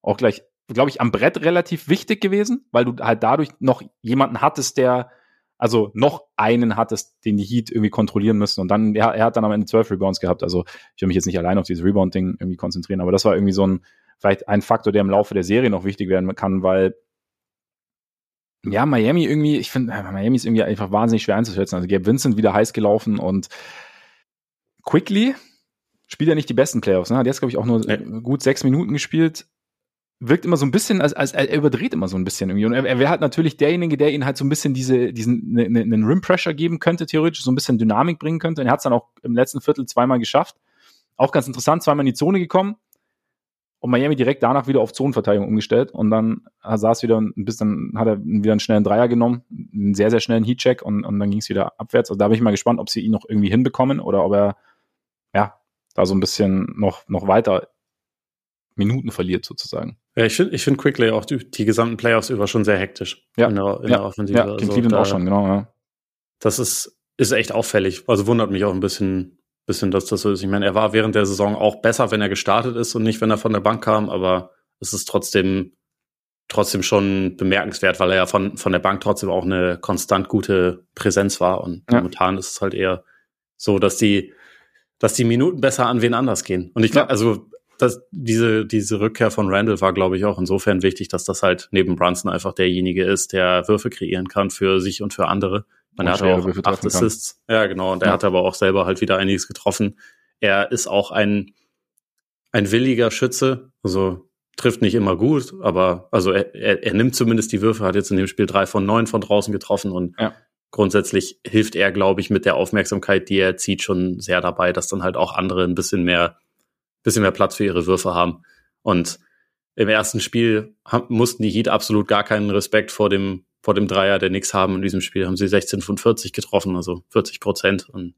auch gleich, glaube ich, am Brett relativ wichtig gewesen, weil du halt dadurch noch jemanden hattest, der also noch einen hattest, den die Heat irgendwie kontrollieren müssen. Und dann, ja, er hat dann am Ende zwölf Rebounds gehabt. Also ich will mich jetzt nicht allein auf dieses Rebound-Ding irgendwie konzentrieren, aber das war irgendwie so ein, vielleicht ein Faktor, der im Laufe der Serie noch wichtig werden kann, weil ja, Miami irgendwie, ich finde, äh, Miami ist irgendwie einfach wahnsinnig schwer einzuschätzen. Also Gabe Vincent wieder heiß gelaufen und Quickly spielt ja nicht die besten Playoffs. Ne? Hat jetzt, glaube ich, auch nur nee. gut sechs Minuten gespielt wirkt immer so ein bisschen, als, als er überdreht immer so ein bisschen irgendwie. Und er, er wäre halt natürlich derjenige, der ihn halt so ein bisschen diese, diesen, ne, ne, einen Rim-Pressure geben könnte, theoretisch, so ein bisschen Dynamik bringen könnte. Und er hat es dann auch im letzten Viertel zweimal geschafft. Auch ganz interessant, zweimal in die Zone gekommen und Miami direkt danach wieder auf Zonenverteidigung umgestellt und dann saß wieder ein bisschen, hat er wieder einen schnellen Dreier genommen, einen sehr, sehr schnellen Heatcheck und, und dann ging es wieder abwärts. Also da bin ich mal gespannt, ob sie ihn noch irgendwie hinbekommen oder ob er, ja, da so ein bisschen noch, noch weiter Minuten verliert sozusagen. Ja, ich finde ich find Quickly auch die, die, gesamten Playoffs über schon sehr hektisch ja. in der, in ja. der Offensive. Ja, gegen also, auch schon, genau, ja. Das ist, ist echt auffällig. Also wundert mich auch ein bisschen, bisschen, dass das so ist. Ich meine, er war während der Saison auch besser, wenn er gestartet ist und nicht, wenn er von der Bank kam, aber es ist trotzdem, trotzdem schon bemerkenswert, weil er ja von, von der Bank trotzdem auch eine konstant gute Präsenz war. Und ja. momentan ist es halt eher so, dass die, dass die Minuten besser an wen anders gehen. Und ich glaube, ja. also das, diese, diese Rückkehr von Randall war, glaube ich, auch insofern wichtig, dass das halt neben Brunson einfach derjenige ist, der Würfe kreieren kann für sich und für andere. Man hat auch acht Assists. Ja, genau. Und er ja. hat aber auch selber halt wieder einiges getroffen. Er ist auch ein, ein williger Schütze. Also trifft nicht immer gut, aber also er, er, er nimmt zumindest die Würfe, hat jetzt in dem Spiel drei von neun von draußen getroffen und ja. grundsätzlich hilft er, glaube ich, mit der Aufmerksamkeit, die er zieht, schon sehr dabei, dass dann halt auch andere ein bisschen mehr bisschen mehr Platz für ihre Würfe haben. Und im ersten Spiel mussten die Heat absolut gar keinen Respekt vor dem, vor dem Dreier der Knicks haben. In diesem Spiel haben sie 16 von 40 getroffen, also 40 Prozent. Und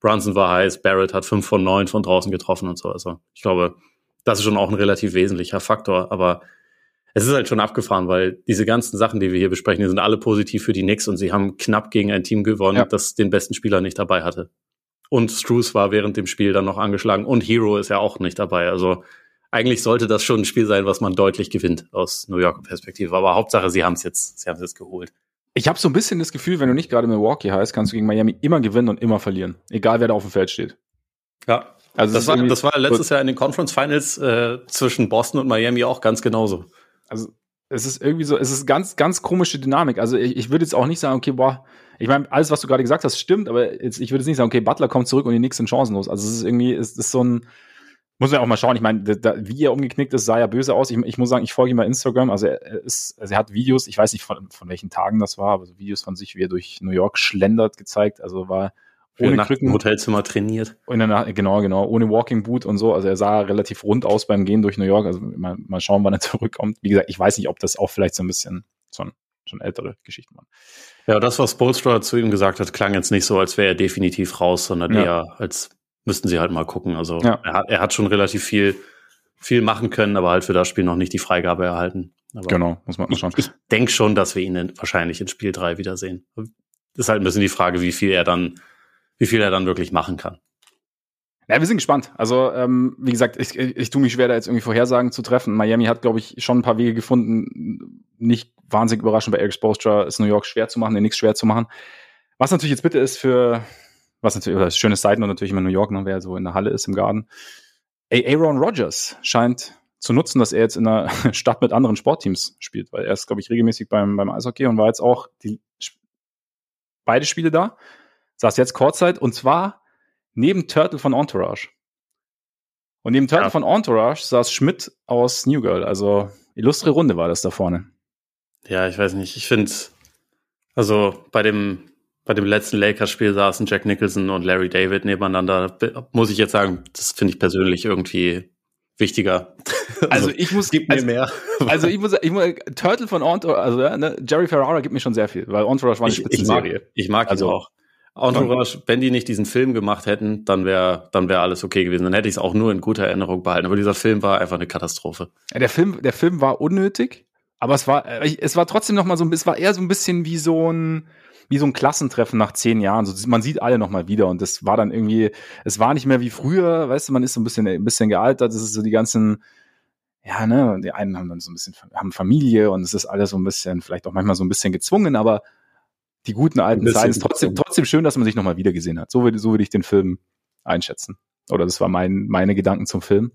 Brunson war heiß, Barrett hat 5 von 9 von draußen getroffen und so. Also ich glaube, das ist schon auch ein relativ wesentlicher Faktor. Aber es ist halt schon abgefahren, weil diese ganzen Sachen, die wir hier besprechen, die sind alle positiv für die Knicks und sie haben knapp gegen ein Team gewonnen, ja. das den besten Spieler nicht dabei hatte. Und Struce war während dem Spiel dann noch angeschlagen und Hero ist ja auch nicht dabei. Also eigentlich sollte das schon ein Spiel sein, was man deutlich gewinnt aus New Yorker Perspektive. Aber Hauptsache, sie haben es jetzt, sie haben es jetzt geholt. Ich habe so ein bisschen das Gefühl, wenn du nicht gerade Milwaukee heißt, kannst du gegen Miami immer gewinnen und immer verlieren. Egal wer da auf dem Feld steht. Ja. Also das, war, das war letztes Jahr in den Conference Finals äh, zwischen Boston und Miami auch ganz genauso. Also es ist irgendwie so, es ist ganz, ganz komische Dynamik. Also ich, ich würde jetzt auch nicht sagen, okay, boah, ich meine, alles, was du gerade gesagt hast, stimmt, aber jetzt, ich würde jetzt nicht sagen, okay, Butler kommt zurück und die nächsten Chancen los. Also es ist irgendwie, es ist so ein, muss man auch mal schauen. Ich meine, da, wie er umgeknickt ist, sah ja böse aus. Ich, ich muss sagen, ich folge ihm bei Instagram. Also er, ist, also er hat Videos, ich weiß nicht von, von welchen Tagen das war, aber so Videos von sich, wie er durch New York schlendert, gezeigt. Also war ohne Krücken. Im Hotelzimmer trainiert. In der Nacht, genau, genau, ohne Walking Boot und so. Also er sah relativ rund aus beim Gehen durch New York. Also mal, mal schauen, wann er zurückkommt. Wie gesagt, ich weiß nicht, ob das auch vielleicht so ein bisschen so ein, schon ältere Geschichten waren. Ja, das, was Bolstra zu ihm gesagt hat, klang jetzt nicht so, als wäre er definitiv raus, sondern ja. eher als müssten sie halt mal gucken. Also ja. er, hat, er hat schon relativ viel, viel machen können, aber halt für das Spiel noch nicht die Freigabe erhalten. Aber genau, muss man mal schauen. Ich, ich denke schon, dass wir ihn in, wahrscheinlich in Spiel drei wiedersehen. Ist halt ein bisschen die Frage, wie viel er dann, wie viel er dann wirklich machen kann. Ja, wir sind gespannt. Also, ähm, wie gesagt, ich, ich, ich tue mich schwer, da jetzt irgendwie Vorhersagen zu treffen. Miami hat, glaube ich, schon ein paar Wege gefunden. Nicht wahnsinnig überraschend bei Eric Spoelstra ist New York schwer zu machen, den nichts schwer zu machen. Was natürlich jetzt bitte ist für was natürlich, oder das schöne Seiten und natürlich immer New York, ne, wer so in der Halle ist im Garten. Aaron Rodgers scheint zu nutzen, dass er jetzt in einer Stadt mit anderen Sportteams spielt, weil er ist, glaube ich, regelmäßig beim, beim Eishockey und war jetzt auch die, beide Spiele da, saß jetzt Kurzzeit und zwar neben Turtle von Entourage. Und neben Turtle ja. von Entourage saß Schmidt aus New Girl, also illustre Runde war das da vorne. Ja, ich weiß nicht, ich finde, also bei dem bei dem letzten Lakers-Spiel saßen Jack Nicholson und Larry David nebeneinander. Muss ich jetzt sagen, das finde ich persönlich irgendwie wichtiger. Also, also ich muss gibt also, mir mehr. Also ich muss, ich muss Turtle von Entourage, also ne, Jerry Ferrara gibt mir schon sehr viel, weil Entourage war eine Spitzenserie. Ich, ich mag, ich mag also, ihn auch. Entourage, wenn die nicht diesen Film gemacht hätten, dann wäre dann wäre alles okay gewesen. Dann hätte ich es auch nur in guter Erinnerung behalten. Aber dieser Film war einfach eine Katastrophe. Ja, der Film, der Film war unnötig, aber es war, es war trotzdem noch mal so, es war eher so ein bisschen wie so ein wie so ein Klassentreffen nach zehn Jahren. So, man sieht alle nochmal wieder und das war dann irgendwie, es war nicht mehr wie früher, weißt du, man ist so ein bisschen, ein bisschen gealtert, das ist so die ganzen, ja, ne, die einen haben dann so ein bisschen, haben Familie und es ist alles so ein bisschen, vielleicht auch manchmal so ein bisschen gezwungen, aber die guten alten Zeiten ist trotzdem, trotzdem schön, dass man sich nochmal wieder gesehen hat. So würde, so würde ich den Film einschätzen. Oder das war mein, meine Gedanken zum Film.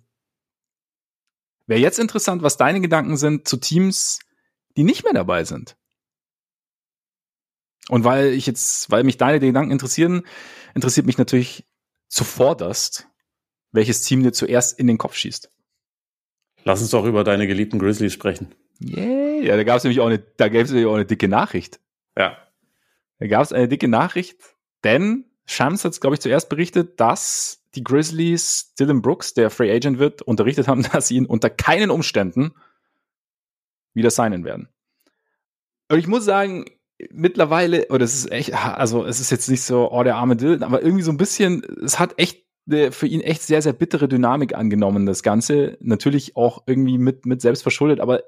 Wäre jetzt interessant, was deine Gedanken sind zu Teams, die nicht mehr dabei sind. Und weil ich jetzt, weil mich deine Gedanken interessieren, interessiert mich natürlich zuvorderst, welches Team dir zuerst in den Kopf schießt. Lass uns doch über deine geliebten Grizzlies sprechen. Yeah, ja, da gab es nämlich auch eine, da gab es nämlich auch eine dicke Nachricht. Ja. Da gab es eine dicke Nachricht, denn Shams hat, glaube ich, zuerst berichtet, dass die Grizzlies Dylan Brooks, der Free Agent wird, unterrichtet haben, dass sie ihn unter keinen Umständen wieder signen werden. Und ich muss sagen, mittlerweile, oder es ist echt, also es ist jetzt nicht so, oh, der arme Dylan, aber irgendwie so ein bisschen, es hat echt für ihn echt sehr, sehr bittere Dynamik angenommen, das Ganze. Natürlich auch irgendwie mit, mit selbst verschuldet, aber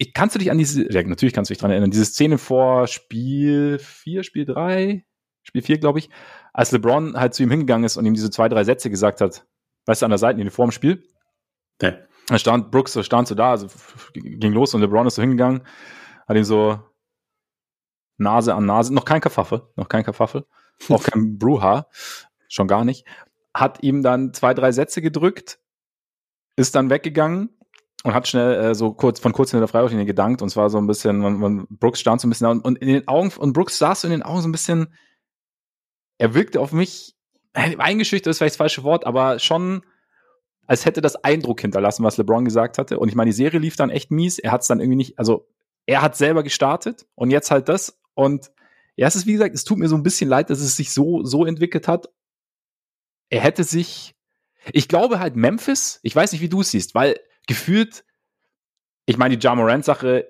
ich, kannst du dich an diese, ja, natürlich kannst du dich dran erinnern, diese Szene vor Spiel 4, Spiel 3, Spiel 4, glaube ich, als LeBron halt zu ihm hingegangen ist und ihm diese zwei, drei Sätze gesagt hat, weißt du, an der Seitenlinie vor dem Spiel. Nee. Da stand Brooks, da stand so da, also ging los und LeBron ist so hingegangen, hat ihn so Nase an Nase, noch kein Kaffaffe, noch kein Kaffaffe, auch kein Bruha, schon gar nicht, hat ihm dann zwei, drei Sätze gedrückt, ist dann weggegangen und hat schnell äh, so kurz von kurz in der Freiwurflinie gedankt und zwar so ein bisschen, man, man, Brooks stand so ein bisschen da und, und in den Augen und Brooks saß so in den Augen so ein bisschen, er wirkte auf mich eingeschüchtert ist vielleicht das falsche Wort, aber schon als hätte das Eindruck hinterlassen, was LeBron gesagt hatte. Und ich meine, die Serie lief dann echt mies. Er hat es dann irgendwie nicht, also er hat selber gestartet und jetzt halt das und ja, es ist wie gesagt, es tut mir so ein bisschen leid, dass es sich so, so entwickelt hat. Er hätte sich, ich glaube halt Memphis, ich weiß nicht, wie du es siehst, weil gefühlt ich meine, die Ja Morant-Sache,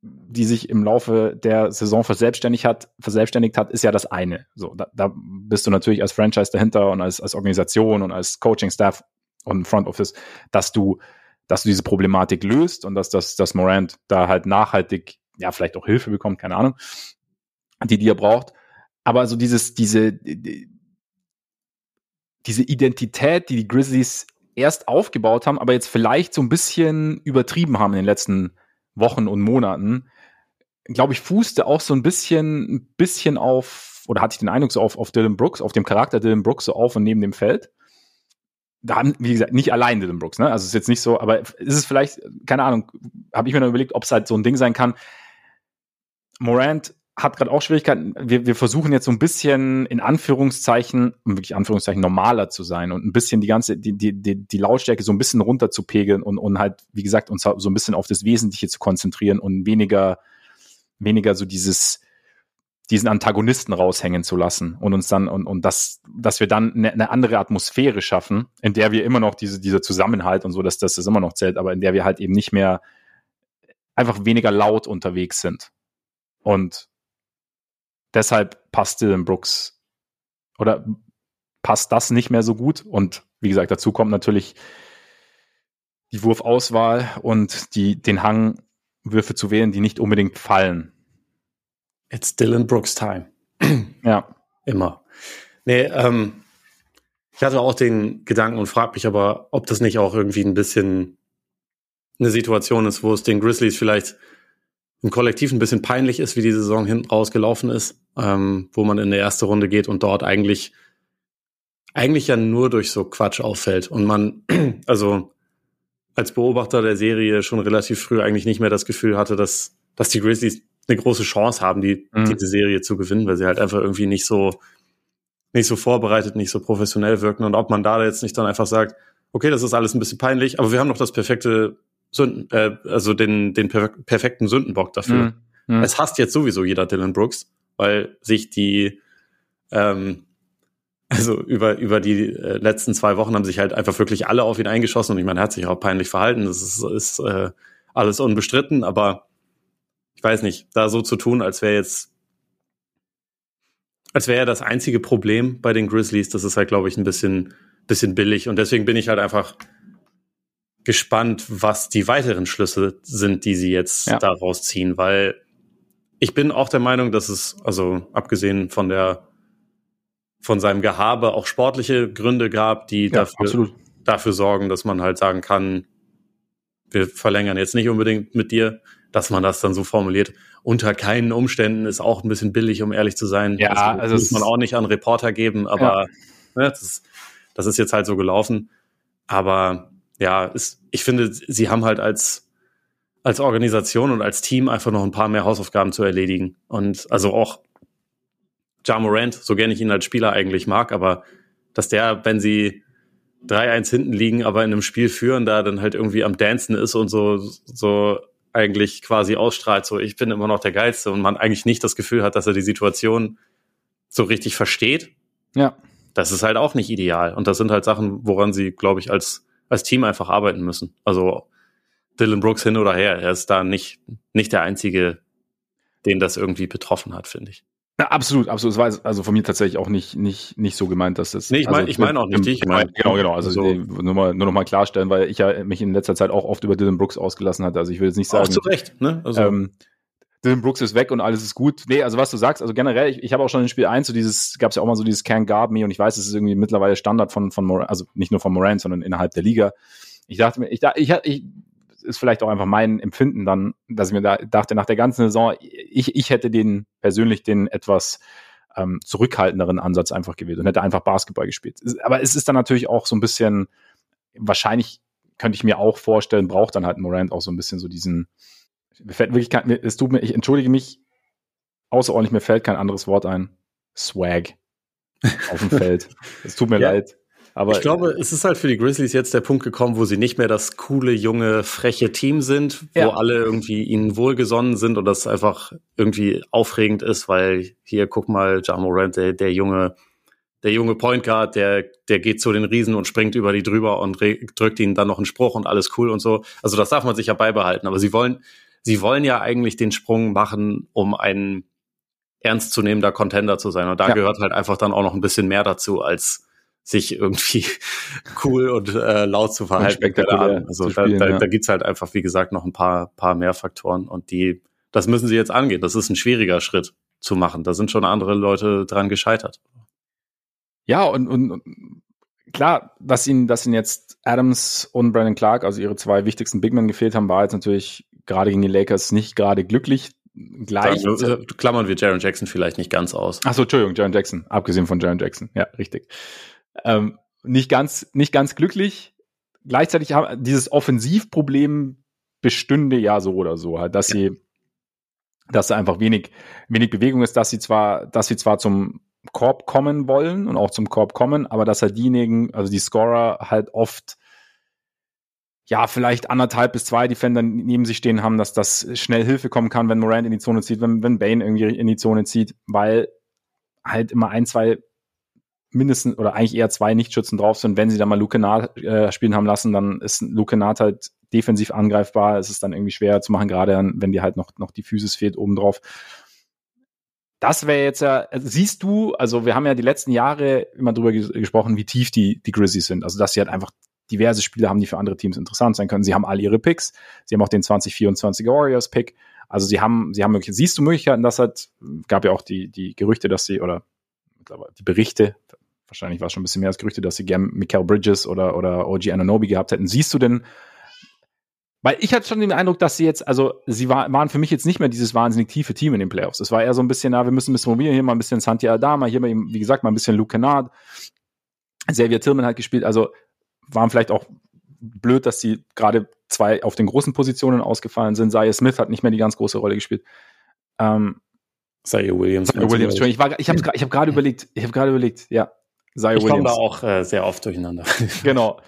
die sich im Laufe der Saison verselbstständigt hat, verselbstständigt hat, ist ja das eine. So, da, da bist du natürlich als Franchise dahinter und als, als Organisation und als Coaching-Staff und Front Office, dass du, dass du diese Problematik löst und dass, dass, dass Morant da halt nachhaltig, ja, vielleicht auch Hilfe bekommt, keine Ahnung, die, er braucht. Aber so dieses, diese, diese Identität, die die Grizzlies erst aufgebaut haben, aber jetzt vielleicht so ein bisschen übertrieben haben in den letzten Wochen und Monaten, glaube ich, fußte auch so ein bisschen, ein bisschen auf, oder hatte ich den Eindruck so auf, auf Dylan Brooks, auf dem Charakter Dylan Brooks so auf und neben dem Feld. Da haben, wie gesagt, nicht allein Dylan Brooks, ne? Also ist jetzt nicht so, aber ist es vielleicht, keine Ahnung, habe ich mir dann überlegt, ob es halt so ein Ding sein kann. Morant hat gerade auch Schwierigkeiten. Wir, wir versuchen jetzt so ein bisschen in Anführungszeichen, um wirklich Anführungszeichen normaler zu sein und ein bisschen die ganze, die, die, die, die Lautstärke so ein bisschen runter zu pegeln und, und halt, wie gesagt, uns so ein bisschen auf das Wesentliche zu konzentrieren und weniger, weniger so dieses, diesen Antagonisten raushängen zu lassen und uns dann, und, und das, dass wir dann eine, eine andere Atmosphäre schaffen, in der wir immer noch diese, dieser Zusammenhalt und so, dass, dass das immer noch zählt, aber in der wir halt eben nicht mehr einfach weniger laut unterwegs sind. Und deshalb passt Dylan Brooks oder passt das nicht mehr so gut. Und wie gesagt, dazu kommt natürlich die Wurfauswahl und die, den Hang, Würfe zu wählen, die nicht unbedingt fallen. It's Dylan Brooks time. ja. Immer. Nee, ähm, ich hatte auch den Gedanken und frage mich aber, ob das nicht auch irgendwie ein bisschen eine Situation ist, wo es den Grizzlies vielleicht im Kollektiv ein bisschen peinlich ist, wie die Saison hinten rausgelaufen ist, ähm, wo man in der erste Runde geht und dort eigentlich eigentlich ja nur durch so Quatsch auffällt und man also als Beobachter der Serie schon relativ früh eigentlich nicht mehr das Gefühl hatte, dass dass die Grizzlies eine große Chance haben, die mhm. diese Serie zu gewinnen, weil sie halt einfach irgendwie nicht so nicht so vorbereitet, nicht so professionell wirken und ob man da jetzt nicht dann einfach sagt, okay, das ist alles ein bisschen peinlich, aber wir haben noch das perfekte Sünden, äh, also den, den perfekten Sündenbock dafür. Mhm. Mhm. Es hasst jetzt sowieso jeder Dylan Brooks, weil sich die, ähm, also über, über die äh, letzten zwei Wochen haben sich halt einfach wirklich alle auf ihn eingeschossen und ich meine, er hat sich auch peinlich verhalten. Das ist, ist äh, alles unbestritten, aber ich weiß nicht, da so zu tun, als wäre jetzt, als wäre er das einzige Problem bei den Grizzlies, das ist halt, glaube ich, ein bisschen, bisschen billig und deswegen bin ich halt einfach gespannt, was die weiteren Schlüsse sind, die sie jetzt ja. daraus ziehen, weil ich bin auch der Meinung, dass es, also abgesehen von der, von seinem Gehabe auch sportliche Gründe gab, die ja, dafür, dafür sorgen, dass man halt sagen kann, wir verlängern jetzt nicht unbedingt mit dir, dass man das dann so formuliert. Unter keinen Umständen ist auch ein bisschen billig, um ehrlich zu sein. Ja, das also muss man auch nicht an Reporter geben, aber ja. ne, das, ist, das ist jetzt halt so gelaufen. Aber ja, ist, ich finde, sie haben halt als, als Organisation und als Team einfach noch ein paar mehr Hausaufgaben zu erledigen. Und also auch Ja Morant, so gerne ich ihn als Spieler eigentlich mag, aber dass der, wenn sie 3-1 hinten liegen, aber in einem Spiel führen, da dann halt irgendwie am Dancen ist und so, so eigentlich quasi ausstrahlt, so ich bin immer noch der Geilste und man eigentlich nicht das Gefühl hat, dass er die Situation so richtig versteht. Ja. Das ist halt auch nicht ideal. Und das sind halt Sachen, woran sie, glaube ich, als als Team einfach arbeiten müssen. Also Dylan Brooks hin oder her, er ist da nicht, nicht der Einzige, den das irgendwie betroffen hat, finde ich. Ja, absolut, absolut. Es war also von mir tatsächlich auch nicht, nicht, nicht so gemeint, dass es. Nee, ich meine also, ich mein auch nicht dich. Ich mein, genau, genau. Also so. nur, mal, nur noch mal klarstellen, weil ich ja mich in letzter Zeit auch oft über Dylan Brooks ausgelassen hatte. Also ich will jetzt nicht sagen. Auch zu Recht, ne? Also. Ähm, Dylan Brooks ist weg und alles ist gut. Nee, also was du sagst, also generell, ich, ich habe auch schon in Spiel 1 so dieses, gab es ja auch mal so dieses Can't Guard Me und ich weiß, es ist irgendwie mittlerweile Standard von, von Moran, also nicht nur von Moran, sondern innerhalb der Liga. Ich dachte mir, ich, ich, ich ist vielleicht auch einfach mein Empfinden dann, dass ich mir da dachte, nach der ganzen Saison, ich, ich hätte den persönlich den etwas ähm, zurückhaltenderen Ansatz einfach gewählt und hätte einfach Basketball gespielt. Aber es ist dann natürlich auch so ein bisschen, wahrscheinlich könnte ich mir auch vorstellen, braucht dann halt Morant auch so ein bisschen so diesen, mir fällt wirklich kein, es tut mir, ich entschuldige mich außerordentlich, mir fällt kein anderes Wort ein. Swag auf dem Feld. Es tut mir ja. leid. Aber ich glaube, es ist halt für die Grizzlies jetzt der Punkt gekommen, wo sie nicht mehr das coole, junge, freche Team sind, wo ja. alle irgendwie ihnen wohlgesonnen sind und das einfach irgendwie aufregend ist, weil hier, guck mal, Ja Morant, der, der junge der junge Point Guard, der, der geht zu den Riesen und springt über die drüber und drückt ihnen dann noch einen Spruch und alles cool und so. Also das darf man sich ja beibehalten. Aber sie wollen, sie wollen ja eigentlich den Sprung machen, um ein ernstzunehmender Contender zu sein. Und da ja. gehört halt einfach dann auch noch ein bisschen mehr dazu, als sich irgendwie cool und äh, laut zu verhalten. Also spielen, da, da, ja. da gibt's halt einfach, wie gesagt, noch ein paar, paar mehr Faktoren und die, das müssen sie jetzt angehen. Das ist ein schwieriger Schritt zu machen. Da sind schon andere Leute dran gescheitert. Ja, und, und klar, dass ihnen, dass ihnen jetzt Adams und Brandon Clark, also ihre zwei wichtigsten Bigmen gefehlt haben, war jetzt natürlich gerade gegen die Lakers nicht gerade glücklich. Gleich. Sagen, klammern wir Jaron Jackson vielleicht nicht ganz aus. Achso, Entschuldigung, Jaron Jackson, abgesehen von Jaron Jackson. Ja, richtig. Ähm, nicht ganz, nicht ganz glücklich. Gleichzeitig haben dieses Offensivproblem bestünde ja so oder so, halt, dass sie, dass da einfach wenig, wenig Bewegung ist, dass sie zwar, dass sie zwar zum Korb kommen wollen und auch zum Korb kommen, aber dass halt diejenigen, also die Scorer halt oft ja, vielleicht anderthalb bis zwei Defender neben sich stehen haben, dass das schnell Hilfe kommen kann, wenn Morant in die Zone zieht, wenn, wenn Bane irgendwie in die Zone zieht, weil halt immer ein, zwei mindestens oder eigentlich eher zwei Nichtschützen drauf sind. Wenn sie dann mal Luke Naht äh, spielen haben lassen, dann ist Luke Naht halt defensiv angreifbar. Es ist dann irgendwie schwer zu machen, gerade wenn die halt noch, noch die Physis fehlt obendrauf. Das wäre jetzt ja, also siehst du, also wir haben ja die letzten Jahre immer drüber ges gesprochen, wie tief die, die Grizzlies sind. Also dass sie halt einfach diverse Spieler haben, die für andere Teams interessant sein können. Sie haben alle ihre Picks. Sie haben auch den 2024 Warriors Pick. Also sie haben, sie haben möglich, siehst du Möglichkeiten, dass halt, gab ja auch die, die Gerüchte, dass sie, oder die Berichte, wahrscheinlich war es schon ein bisschen mehr als Gerüchte, dass sie gern Mikael Bridges oder, oder OG Ananobi gehabt hätten. Siehst du denn, weil ich hatte schon den Eindruck, dass sie jetzt, also sie war, waren für mich jetzt nicht mehr dieses wahnsinnig tiefe Team in den Playoffs. Es war eher so ein bisschen, na, wir müssen ein bisschen mobilen, hier mal ein bisschen Santi Adama, hier mal, wie gesagt, mal ein bisschen Luke Kennard. Xavier Tillman hat gespielt, also waren vielleicht auch blöd, dass sie gerade zwei auf den großen Positionen ausgefallen sind. Zaya Smith hat nicht mehr die ganz große Rolle gespielt. Ähm, Zaya Williams. Zaya Williams, Ich, war, ich habe ich hab gerade überlegt, ich habe gerade überlegt, ja, Zaya ich komme da auch äh, sehr oft durcheinander. genau.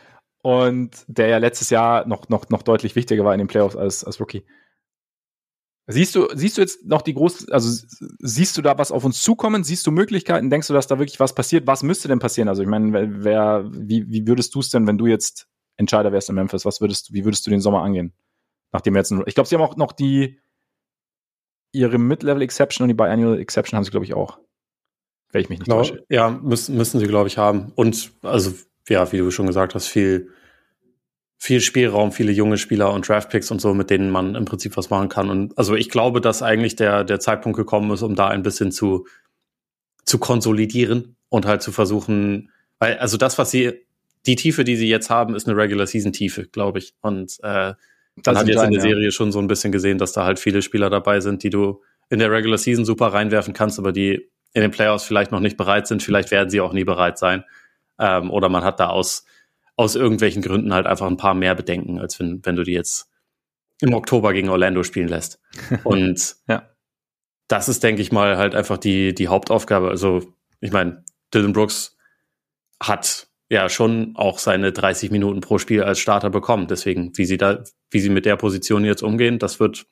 Und der ja letztes Jahr noch, noch, noch deutlich wichtiger war in den Playoffs als, als Rookie. Siehst du, siehst du jetzt noch die großen, also siehst du da was auf uns zukommen? Siehst du Möglichkeiten? Denkst du, dass da wirklich was passiert? Was müsste denn passieren? Also ich meine, wer, wie, wie würdest du es denn, wenn du jetzt Entscheider wärst in Memphis? Was würdest, wie würdest du den Sommer angehen? Nachdem wir jetzt, ich glaube, sie haben auch noch die, ihre Mid-Level Exception und die Biannual Exception haben sie, glaube ich, auch. Wenn ich mich nicht genau, täusche. Ja, müssen, müssen sie, glaube ich, haben. Und, also, ja, wie du schon gesagt hast, viel, viel Spielraum, viele junge Spieler und Draftpicks und so, mit denen man im Prinzip was machen kann. Und also ich glaube, dass eigentlich der, der Zeitpunkt gekommen ist, um da ein bisschen zu, zu konsolidieren und halt zu versuchen, weil, also das, was sie, die Tiefe, die sie jetzt haben, ist eine Regular Season Tiefe, glaube ich. Und äh, man hat jetzt in der Serie ja. schon so ein bisschen gesehen, dass da halt viele Spieler dabei sind, die du in der Regular Season super reinwerfen kannst, aber die in den Playoffs vielleicht noch nicht bereit sind. Vielleicht werden sie auch nie bereit sein. Ähm, oder man hat da aus aus irgendwelchen Gründen halt einfach ein paar mehr Bedenken, als wenn, wenn du die jetzt im Oktober gegen Orlando spielen lässt. Und ja. das ist, denke ich mal, halt einfach die, die Hauptaufgabe. Also, ich meine, Dylan Brooks hat ja schon auch seine 30 Minuten pro Spiel als Starter bekommen. Deswegen, wie sie da, wie sie mit der Position jetzt umgehen, das wird,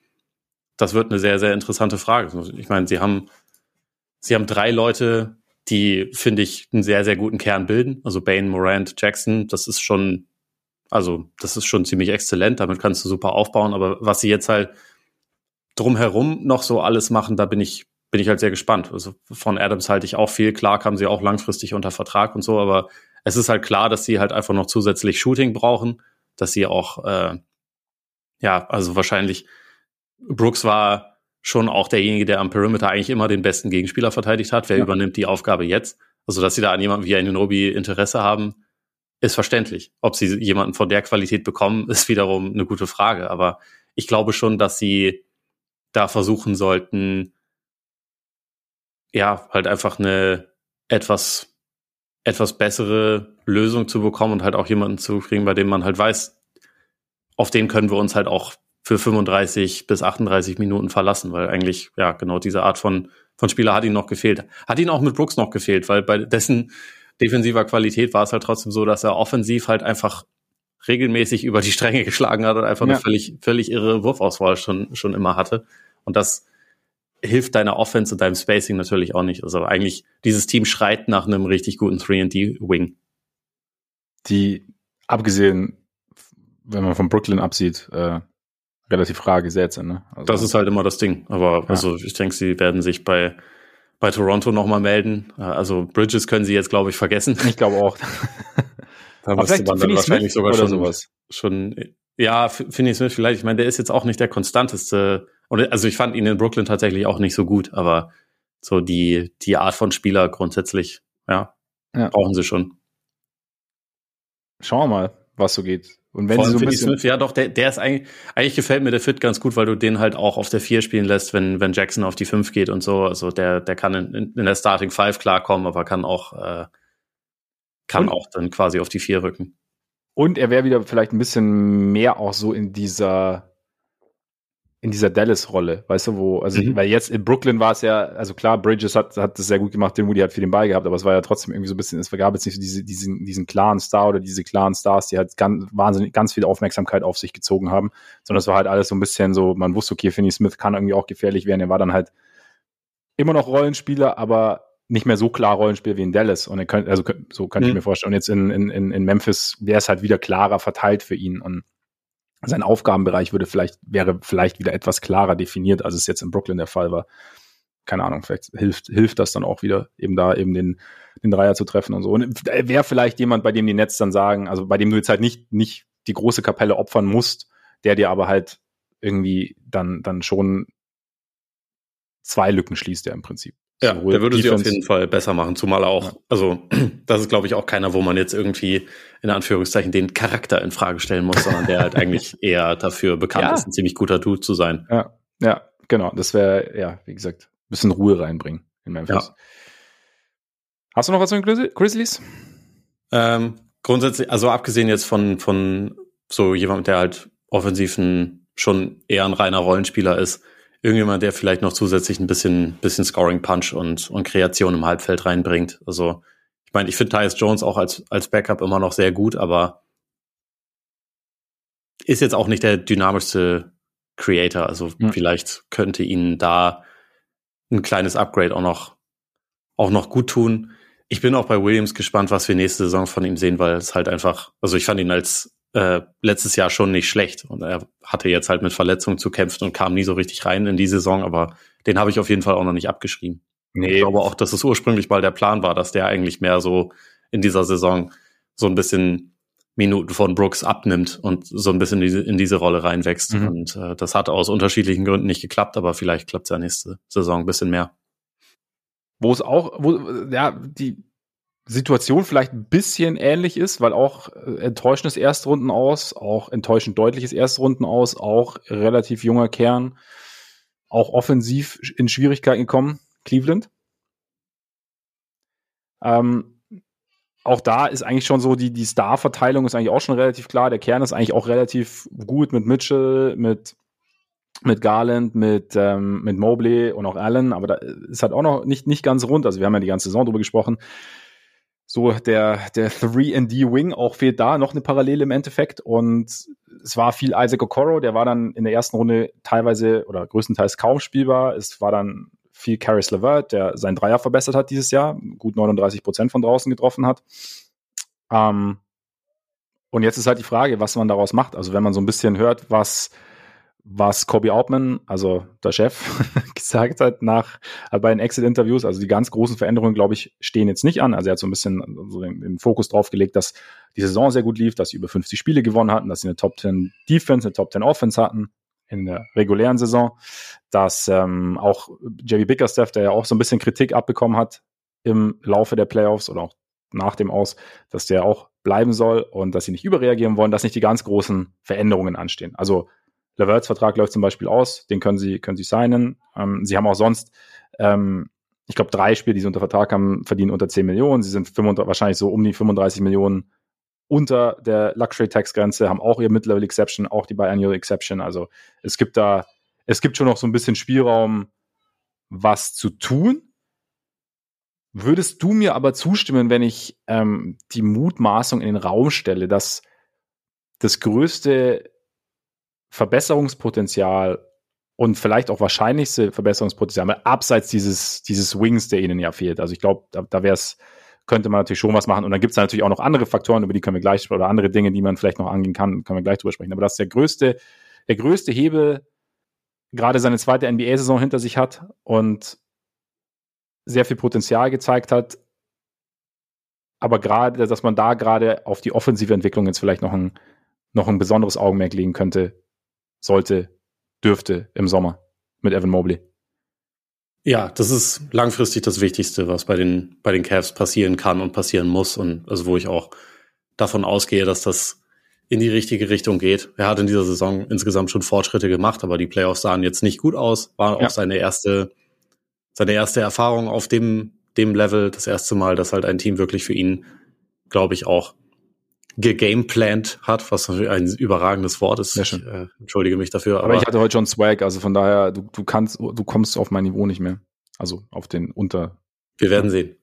das wird eine sehr, sehr interessante Frage. Ich meine, sie haben, sie haben drei Leute, die, finde ich, einen sehr, sehr guten Kern bilden. Also Bane, Morant, Jackson, das ist schon, also das ist schon ziemlich exzellent, damit kannst du super aufbauen. Aber was sie jetzt halt drumherum noch so alles machen, da bin ich, bin ich halt sehr gespannt. Also von Adams halte ich auch viel. Klar kamen sie auch langfristig unter Vertrag und so, aber es ist halt klar, dass sie halt einfach noch zusätzlich Shooting brauchen, dass sie auch, äh, ja, also wahrscheinlich, Brooks war schon auch derjenige, der am Perimeter eigentlich immer den besten Gegenspieler verteidigt hat. Wer ja. übernimmt die Aufgabe jetzt? Also, dass sie da an jemanden wie Anunobi Interesse haben, ist verständlich. Ob sie jemanden von der Qualität bekommen, ist wiederum eine gute Frage. Aber ich glaube schon, dass sie da versuchen sollten, ja, halt einfach eine etwas, etwas bessere Lösung zu bekommen und halt auch jemanden zu kriegen, bei dem man halt weiß, auf den können wir uns halt auch für 35 bis 38 Minuten verlassen, weil eigentlich, ja, genau diese Art von, von Spieler hat ihn noch gefehlt. Hat ihn auch mit Brooks noch gefehlt, weil bei dessen defensiver Qualität war es halt trotzdem so, dass er offensiv halt einfach regelmäßig über die Stränge geschlagen hat und einfach ja. eine völlig, völlig irre Wurfauswahl schon, schon immer hatte. Und das, hilft deiner Offense und deinem Spacing natürlich auch nicht. Also eigentlich, dieses Team schreit nach einem richtig guten 3D-Wing. Die, abgesehen, wenn man von Brooklyn absieht, äh, relativ rar gesetzt sind. Ne? Also, das ist halt immer das Ding. Aber ja. also ich denke, sie werden sich bei, bei Toronto nochmal melden. Äh, also Bridges können sie jetzt, glaube ich, vergessen. Ich glaube auch. da müsste man dann wahrscheinlich sogar schon, sowas. schon ja, finde ich Smith vielleicht. Ich meine, der ist jetzt auch nicht der konstanteste. Also ich fand ihn in Brooklyn tatsächlich auch nicht so gut, aber so die, die Art von Spieler grundsätzlich, ja, ja. brauchen sie schon. Schauen wir mal, was so geht. Und wenn Vor sie so ein bisschen Smith, ja doch, der, der ist eigentlich, eigentlich gefällt mir der Fit ganz gut, weil du den halt auch auf der 4 spielen lässt, wenn, wenn Jackson auf die 5 geht und so. Also der, der kann in, in der Starting 5 klarkommen, aber kann auch, äh, kann und? auch dann quasi auf die 4 rücken. Und er wäre wieder vielleicht ein bisschen mehr auch so in dieser in dieser Dallas-Rolle, weißt du, wo, also, mhm. weil jetzt in Brooklyn war es ja, also klar, Bridges hat, hat das sehr gut gemacht, den Moody hat für den Ball gehabt, aber es war ja trotzdem irgendwie so ein bisschen, es gab jetzt nicht so diese, diesen, diesen klaren Star oder diese klaren Stars, die halt ganz, wahnsinnig, ganz viel Aufmerksamkeit auf sich gezogen haben, sondern es war halt alles so ein bisschen so, man wusste, okay, Finney Smith kann irgendwie auch gefährlich werden, er war dann halt immer noch Rollenspieler, aber nicht mehr so klar Rollenspiel wie in Dallas. Und er könnte, also so könnte mhm. ich mir vorstellen. Und jetzt in, in, in Memphis wäre es halt wieder klarer verteilt für ihn. Und sein Aufgabenbereich würde vielleicht, wäre vielleicht wieder etwas klarer definiert, als es jetzt in Brooklyn der Fall war. Keine Ahnung, vielleicht hilft, hilft das dann auch wieder, eben da eben den, den Dreier zu treffen und so. Und wäre vielleicht jemand, bei dem die Nets dann sagen, also bei dem du jetzt halt nicht, nicht die große Kapelle opfern musst, der dir aber halt irgendwie dann, dann schon zwei Lücken schließt, ja im Prinzip. Ja, der würde Defense. sie auf jeden Fall besser machen, zumal auch, ja. also das ist glaube ich auch keiner, wo man jetzt irgendwie in Anführungszeichen den Charakter in Frage stellen muss, sondern der halt eigentlich eher dafür bekannt ja. ist, ein ziemlich guter Dude zu sein. Ja, ja, genau. Das wäre, ja, wie gesagt, ein bisschen Ruhe reinbringen in Memphis. Ja. Hast du noch was zu den Grizzlies? Ähm, grundsätzlich, also abgesehen jetzt von, von so jemand, der halt offensiv ein, schon eher ein reiner Rollenspieler ist, irgendjemand, der vielleicht noch zusätzlich ein bisschen, bisschen Scoring Punch und, und Kreation im Halbfeld reinbringt. Also, ich meine, ich finde Tyus Jones auch als, als Backup immer noch sehr gut, aber ist jetzt auch nicht der dynamischste Creator. Also, mhm. vielleicht könnte ihnen da ein kleines Upgrade auch noch, auch noch gut tun. Ich bin auch bei Williams gespannt, was wir nächste Saison von ihm sehen, weil es halt einfach, also ich fand ihn als äh, letztes Jahr schon nicht schlecht. Und er hatte jetzt halt mit Verletzungen zu kämpfen und kam nie so richtig rein in die Saison, aber den habe ich auf jeden Fall auch noch nicht abgeschrieben. Nee. Ich glaube auch, dass es ursprünglich mal der Plan war, dass der eigentlich mehr so in dieser Saison so ein bisschen Minuten von Brooks abnimmt und so ein bisschen in diese, in diese Rolle reinwächst. Mhm. Und äh, das hat aus unterschiedlichen Gründen nicht geklappt, aber vielleicht klappt es ja nächste Saison ein bisschen mehr. Wo es auch, wo, ja, die, Situation vielleicht ein bisschen ähnlich ist, weil auch äh, enttäuschendes Erstrunden aus, auch enttäuschend deutliches Erstrunden aus, auch relativ junger Kern, auch offensiv in Schwierigkeiten gekommen, Cleveland. Ähm, auch da ist eigentlich schon so, die, die Star-Verteilung ist eigentlich auch schon relativ klar. Der Kern ist eigentlich auch relativ gut mit Mitchell, mit, mit Garland, mit, ähm, mit Mobley und auch Allen, aber da ist halt auch noch nicht, nicht ganz rund. Also wir haben ja die ganze Saison drüber gesprochen so der, der 3D-Wing, auch fehlt da noch eine Parallele im Endeffekt. Und es war viel Isaac Okoro, der war dann in der ersten Runde teilweise oder größtenteils kaum spielbar. Es war dann viel Caris LeVert, der sein Dreier verbessert hat dieses Jahr, gut 39 Prozent von draußen getroffen hat. Ähm, und jetzt ist halt die Frage, was man daraus macht. Also wenn man so ein bisschen hört, was was Kobe Altman, also der Chef, gesagt hat nach äh, bei den Exit-Interviews. Also die ganz großen Veränderungen, glaube ich, stehen jetzt nicht an. Also er hat so ein bisschen so den, den, Fokus drauf gelegt, dass die Saison sehr gut lief, dass sie über 50 Spiele gewonnen hatten, dass sie eine Top 10 Defense, eine Top 10 Offense hatten in der regulären Saison, dass ähm, auch JB Bickerstaff, der ja auch so ein bisschen Kritik abbekommen hat im Laufe der Playoffs oder auch nach dem Aus, dass der auch bleiben soll und dass sie nicht überreagieren wollen, dass nicht die ganz großen Veränderungen anstehen. Also Leverts Vertrag läuft zum Beispiel aus, den können sie, können sie signen. Ähm, sie haben auch sonst, ähm, ich glaube, drei Spiele, die sie unter Vertrag haben, verdienen unter 10 Millionen. Sie sind 35, wahrscheinlich so um die 35 Millionen unter der Luxury Tax Grenze, haben auch ihr Mid-Level Exception, auch die Biannual Exception. Also es gibt da, es gibt schon noch so ein bisschen Spielraum, was zu tun. Würdest du mir aber zustimmen, wenn ich ähm, die Mutmaßung in den Raum stelle, dass das größte Verbesserungspotenzial und vielleicht auch wahrscheinlichste Verbesserungspotenzial, aber abseits dieses, dieses Wings, der ihnen ja fehlt. Also ich glaube, da, da wäre es, könnte man natürlich schon was machen. Und dann gibt es natürlich auch noch andere Faktoren, über die können wir gleich, oder andere Dinge, die man vielleicht noch angehen kann, können wir gleich drüber sprechen. Aber das ist der größte, der größte Hebel, gerade seine zweite NBA-Saison hinter sich hat und sehr viel Potenzial gezeigt hat. Aber gerade, dass man da gerade auf die offensive Entwicklung jetzt vielleicht noch ein, noch ein besonderes Augenmerk legen könnte, sollte, dürfte im Sommer mit Evan Mobley. Ja, das ist langfristig das Wichtigste, was bei den, bei den Cavs passieren kann und passieren muss. Und also wo ich auch davon ausgehe, dass das in die richtige Richtung geht. Er hat in dieser Saison insgesamt schon Fortschritte gemacht, aber die Playoffs sahen jetzt nicht gut aus. War ja. auch seine erste, seine erste Erfahrung auf dem, dem Level. Das erste Mal, dass halt ein Team wirklich für ihn, glaube ich, auch gegameplant hat, was natürlich ein überragendes Wort ist. Ich, äh, entschuldige mich dafür. Aber, aber, ich hatte heute schon Swag, also von daher, du, du kannst, du kommst auf mein Niveau nicht mehr. Also auf den unter. Wir werden sehen.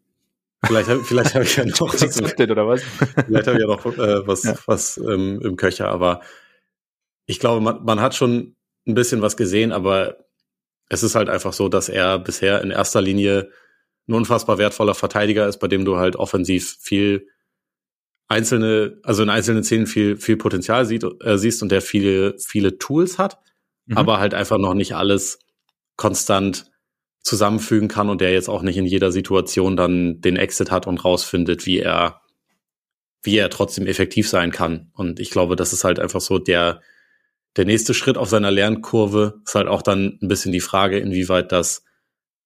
Vielleicht, vielleicht habe ich ja noch was, oder was? vielleicht habe ich ja noch äh, was, ja. was ähm, im Köcher, aber ich glaube, man, man hat schon ein bisschen was gesehen, aber es ist halt einfach so, dass er bisher in erster Linie ein unfassbar wertvoller Verteidiger ist, bei dem du halt offensiv viel einzelne, also in einzelnen Szenen viel, viel Potenzial sieht, äh, siehst und der viele, viele Tools hat, mhm. aber halt einfach noch nicht alles konstant zusammenfügen kann und der jetzt auch nicht in jeder Situation dann den Exit hat und rausfindet, wie er, wie er trotzdem effektiv sein kann. Und ich glaube, das ist halt einfach so der, der nächste Schritt auf seiner Lernkurve ist halt auch dann ein bisschen die Frage, inwieweit das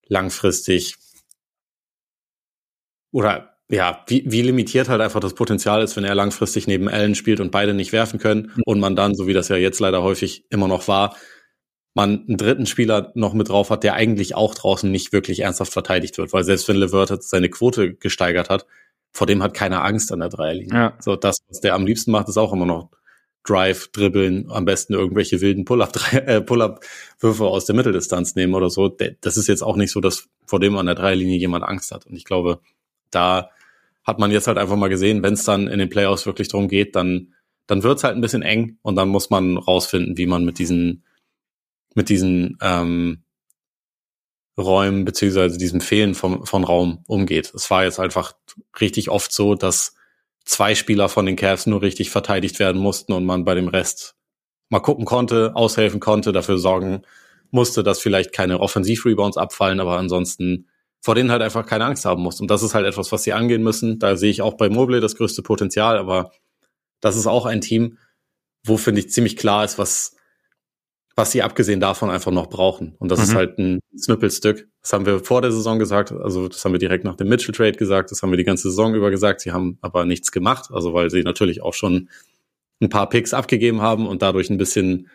langfristig oder ja, wie, wie limitiert halt einfach das Potenzial ist, wenn er langfristig neben Allen spielt und beide nicht werfen können mhm. und man dann, so wie das ja jetzt leider häufig immer noch war, man einen dritten Spieler noch mit drauf hat, der eigentlich auch draußen nicht wirklich ernsthaft verteidigt wird, weil selbst wenn Levert seine Quote gesteigert hat, vor dem hat keiner Angst an der Dreierlinie. Ja. So das, was der am liebsten macht, ist auch immer noch Drive, Dribbeln, am besten irgendwelche wilden Pull-up-Würfe äh, Pull aus der Mitteldistanz nehmen oder so. Das ist jetzt auch nicht so, dass vor dem an der Dreierlinie jemand Angst hat. Und ich glaube, da hat man jetzt halt einfach mal gesehen, wenn es dann in den Playoffs wirklich drum geht, dann, dann wird's halt ein bisschen eng und dann muss man rausfinden, wie man mit diesen, mit diesen ähm, Räumen beziehungsweise diesem Fehlen vom, von Raum umgeht. Es war jetzt einfach richtig oft so, dass zwei Spieler von den Cavs nur richtig verteidigt werden mussten und man bei dem Rest mal gucken konnte, aushelfen konnte, dafür sorgen musste, dass vielleicht keine Offensiv-Rebounds abfallen, aber ansonsten vor denen halt einfach keine Angst haben muss. Und das ist halt etwas, was sie angehen müssen. Da sehe ich auch bei Mobley das größte Potenzial, aber das ist auch ein Team, wo finde ich ziemlich klar ist, was, was sie abgesehen davon einfach noch brauchen. Und das mhm. ist halt ein Snippelstück. Das haben wir vor der Saison gesagt, also das haben wir direkt nach dem Mitchell Trade gesagt, das haben wir die ganze Saison über gesagt. Sie haben aber nichts gemacht, also weil sie natürlich auch schon ein paar Picks abgegeben haben und dadurch ein bisschen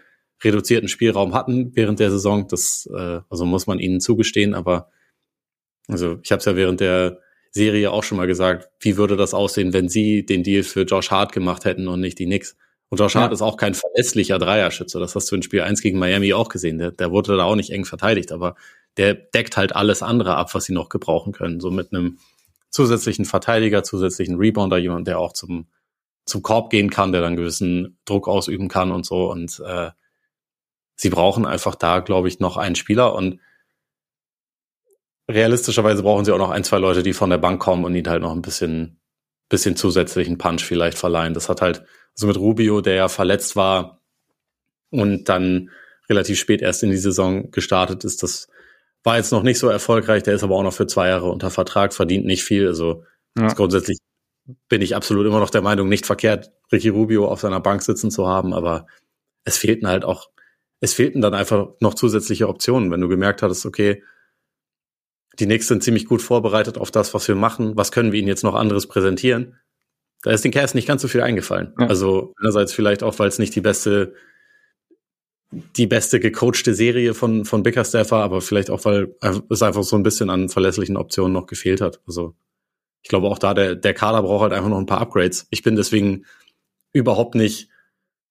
reduzierten Spielraum hatten während der Saison. Das äh, also muss man ihnen zugestehen, aber also ich habe es ja während der Serie auch schon mal gesagt, wie würde das aussehen, wenn sie den Deal für Josh Hart gemacht hätten und nicht die Knicks? Und Josh ja. Hart ist auch kein verlässlicher Dreierschütze. Das hast du in Spiel 1 gegen Miami auch gesehen. Der, der wurde da auch nicht eng verteidigt, aber der deckt halt alles andere ab, was sie noch gebrauchen können. So mit einem zusätzlichen Verteidiger, zusätzlichen Rebounder, jemand, der auch zum, zum Korb gehen kann, der dann gewissen Druck ausüben kann und so. Und äh, sie brauchen einfach da, glaube ich, noch einen Spieler. Und realistischerweise brauchen sie auch noch ein, zwei Leute, die von der Bank kommen und ihnen halt noch ein bisschen, bisschen zusätzlichen Punch vielleicht verleihen. Das hat halt, also mit Rubio, der ja verletzt war und dann relativ spät erst in die Saison gestartet ist, das war jetzt noch nicht so erfolgreich. Der ist aber auch noch für zwei Jahre unter Vertrag, verdient nicht viel. Also ja. grundsätzlich bin ich absolut immer noch der Meinung, nicht verkehrt, Ricky Rubio auf seiner Bank sitzen zu haben, aber es fehlten halt auch, es fehlten dann einfach noch zusätzliche Optionen. Wenn du gemerkt hattest, okay, die Knicks sind ziemlich gut vorbereitet auf das, was wir machen. Was können wir ihnen jetzt noch anderes präsentieren? Da ist den Cavs nicht ganz so viel eingefallen. Ja. Also einerseits vielleicht auch, weil es nicht die beste, die beste gecoachte Serie von, von Bickerstaff war, aber vielleicht auch, weil es einfach so ein bisschen an verlässlichen Optionen noch gefehlt hat. Also ich glaube auch da, der, der Kader braucht halt einfach noch ein paar Upgrades. Ich bin deswegen überhaupt nicht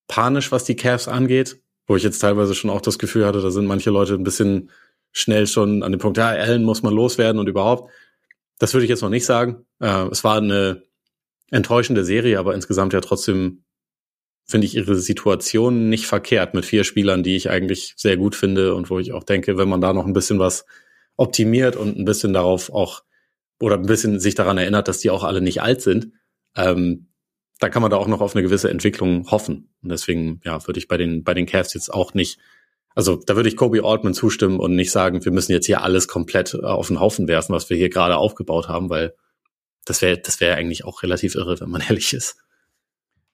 panisch, was die Cavs angeht, wo ich jetzt teilweise schon auch das Gefühl hatte, da sind manche Leute ein bisschen schnell schon an dem Punkt, ja, Allen muss man loswerden und überhaupt. Das würde ich jetzt noch nicht sagen. Äh, es war eine enttäuschende Serie, aber insgesamt ja trotzdem finde ich ihre Situation nicht verkehrt mit vier Spielern, die ich eigentlich sehr gut finde und wo ich auch denke, wenn man da noch ein bisschen was optimiert und ein bisschen darauf auch oder ein bisschen sich daran erinnert, dass die auch alle nicht alt sind, ähm, da kann man da auch noch auf eine gewisse Entwicklung hoffen. Und deswegen, ja, würde ich bei den, bei den Cavs jetzt auch nicht, also da würde ich Kobe Altman zustimmen und nicht sagen, wir müssen jetzt hier alles komplett äh, auf den Haufen werfen, was wir hier gerade aufgebaut haben, weil das wäre, das wäre eigentlich auch relativ irre, wenn man ehrlich ist.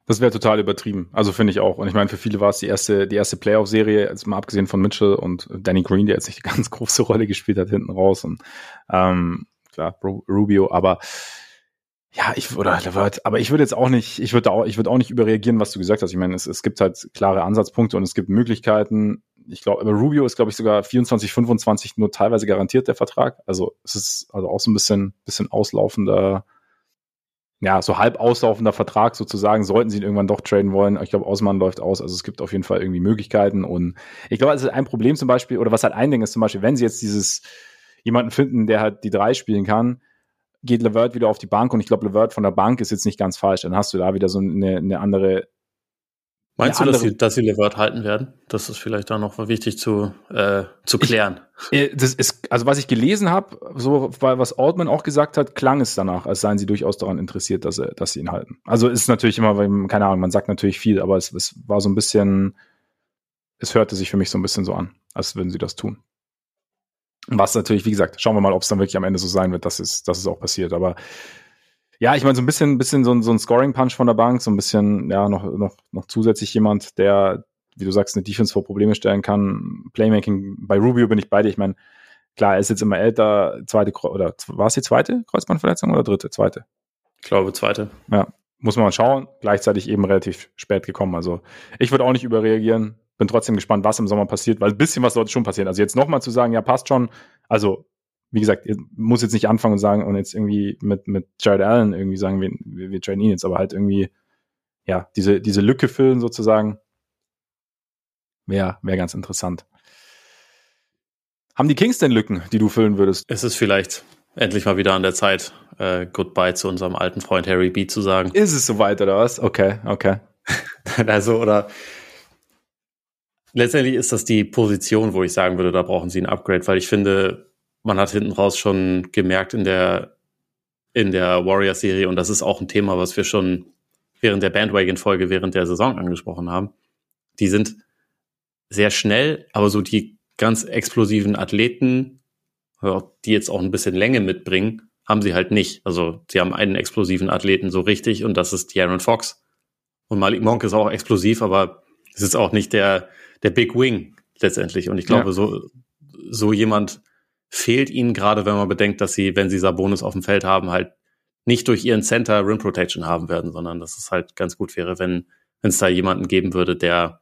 Das wäre total übertrieben. Also finde ich auch. Und ich meine, für viele war es die erste, die erste Playoff-Serie, jetzt mal abgesehen von Mitchell und Danny Green, der jetzt nicht eine ganz große Rolle gespielt hat hinten raus und ähm, klar, Rubio, aber ja, ich oder aber ich würde jetzt auch nicht, ich würde auch, ich würde auch nicht überreagieren, was du gesagt hast. Ich meine, es, es gibt halt klare Ansatzpunkte und es gibt Möglichkeiten. Ich glaube, aber Rubio ist, glaube ich, sogar 24, 25 nur teilweise garantiert der Vertrag. Also es ist also auch so ein bisschen, bisschen auslaufender, ja, so halb auslaufender Vertrag sozusagen, sollten sie ihn irgendwann doch traden wollen. Ich glaube, Ausmann läuft aus, also es gibt auf jeden Fall irgendwie Möglichkeiten. Und ich glaube, es ist ein Problem zum Beispiel, oder was halt ein Ding ist zum Beispiel, wenn sie jetzt dieses jemanden finden, der halt die drei spielen kann, geht Levert wieder auf die Bank und ich glaube, Levert von der Bank ist jetzt nicht ganz falsch. Dann hast du da wieder so eine, eine andere. Meinst du, dass sie, dass sie Levert halten werden? Das ist vielleicht da noch wichtig zu, äh, zu klären. Ich, äh, das ist, also was ich gelesen habe, so was Altman auch gesagt hat, klang es danach, als seien sie durchaus daran interessiert, dass, dass sie ihn halten. Also ist natürlich immer, keine Ahnung, man sagt natürlich viel, aber es, es war so ein bisschen, es hörte sich für mich so ein bisschen so an, als würden sie das tun. Was natürlich, wie gesagt, schauen wir mal, ob es dann wirklich am Ende so sein wird, dass es, dass es auch passiert. Aber ja, ich meine, so ein bisschen, bisschen so ein, so ein Scoring-Punch von der Bank, so ein bisschen, ja, noch, noch, noch zusätzlich jemand, der, wie du sagst, eine Defense vor Probleme stellen kann. Playmaking, bei Rubio bin ich bei dir. Ich meine, klar, er ist jetzt immer älter, zweite, oder war es die zweite Kreuzbandverletzung oder dritte? Zweite? Ich glaube, zweite. Ja, muss man mal schauen. Gleichzeitig eben relativ spät gekommen. Also ich würde auch nicht überreagieren bin trotzdem gespannt, was im Sommer passiert, weil ein bisschen was sollte schon passieren. Also jetzt nochmal zu sagen, ja, passt schon. Also, wie gesagt, muss jetzt nicht anfangen und sagen und jetzt irgendwie mit, mit Jared Allen irgendwie sagen, wir, wir, wir trainen ihn jetzt, aber halt irgendwie, ja, diese, diese Lücke füllen sozusagen, wäre wär ganz interessant. Haben die Kings denn Lücken, die du füllen würdest? Es ist vielleicht endlich mal wieder an der Zeit, äh, Goodbye zu unserem alten Freund Harry B zu sagen. Ist es soweit oder was? Okay, okay. also, oder letztendlich ist das die Position, wo ich sagen würde, da brauchen sie ein Upgrade, weil ich finde, man hat hinten raus schon gemerkt in der, in der Warriors-Serie, und das ist auch ein Thema, was wir schon während der Bandwagon-Folge während der Saison angesprochen haben. Die sind sehr schnell, aber so die ganz explosiven Athleten, die jetzt auch ein bisschen Länge mitbringen, haben sie halt nicht. Also sie haben einen explosiven Athleten so richtig und das ist De'Aaron Fox. Und Malik Monk ist auch explosiv, aber es ist auch nicht der, der Big Wing letztendlich. Und ich glaube, ja. so, so jemand fehlt ihnen gerade, wenn man bedenkt, dass sie, wenn sie Sabonis auf dem Feld haben, halt nicht durch ihren Center Rim Protection haben werden, sondern dass es halt ganz gut wäre, wenn es da jemanden geben würde, der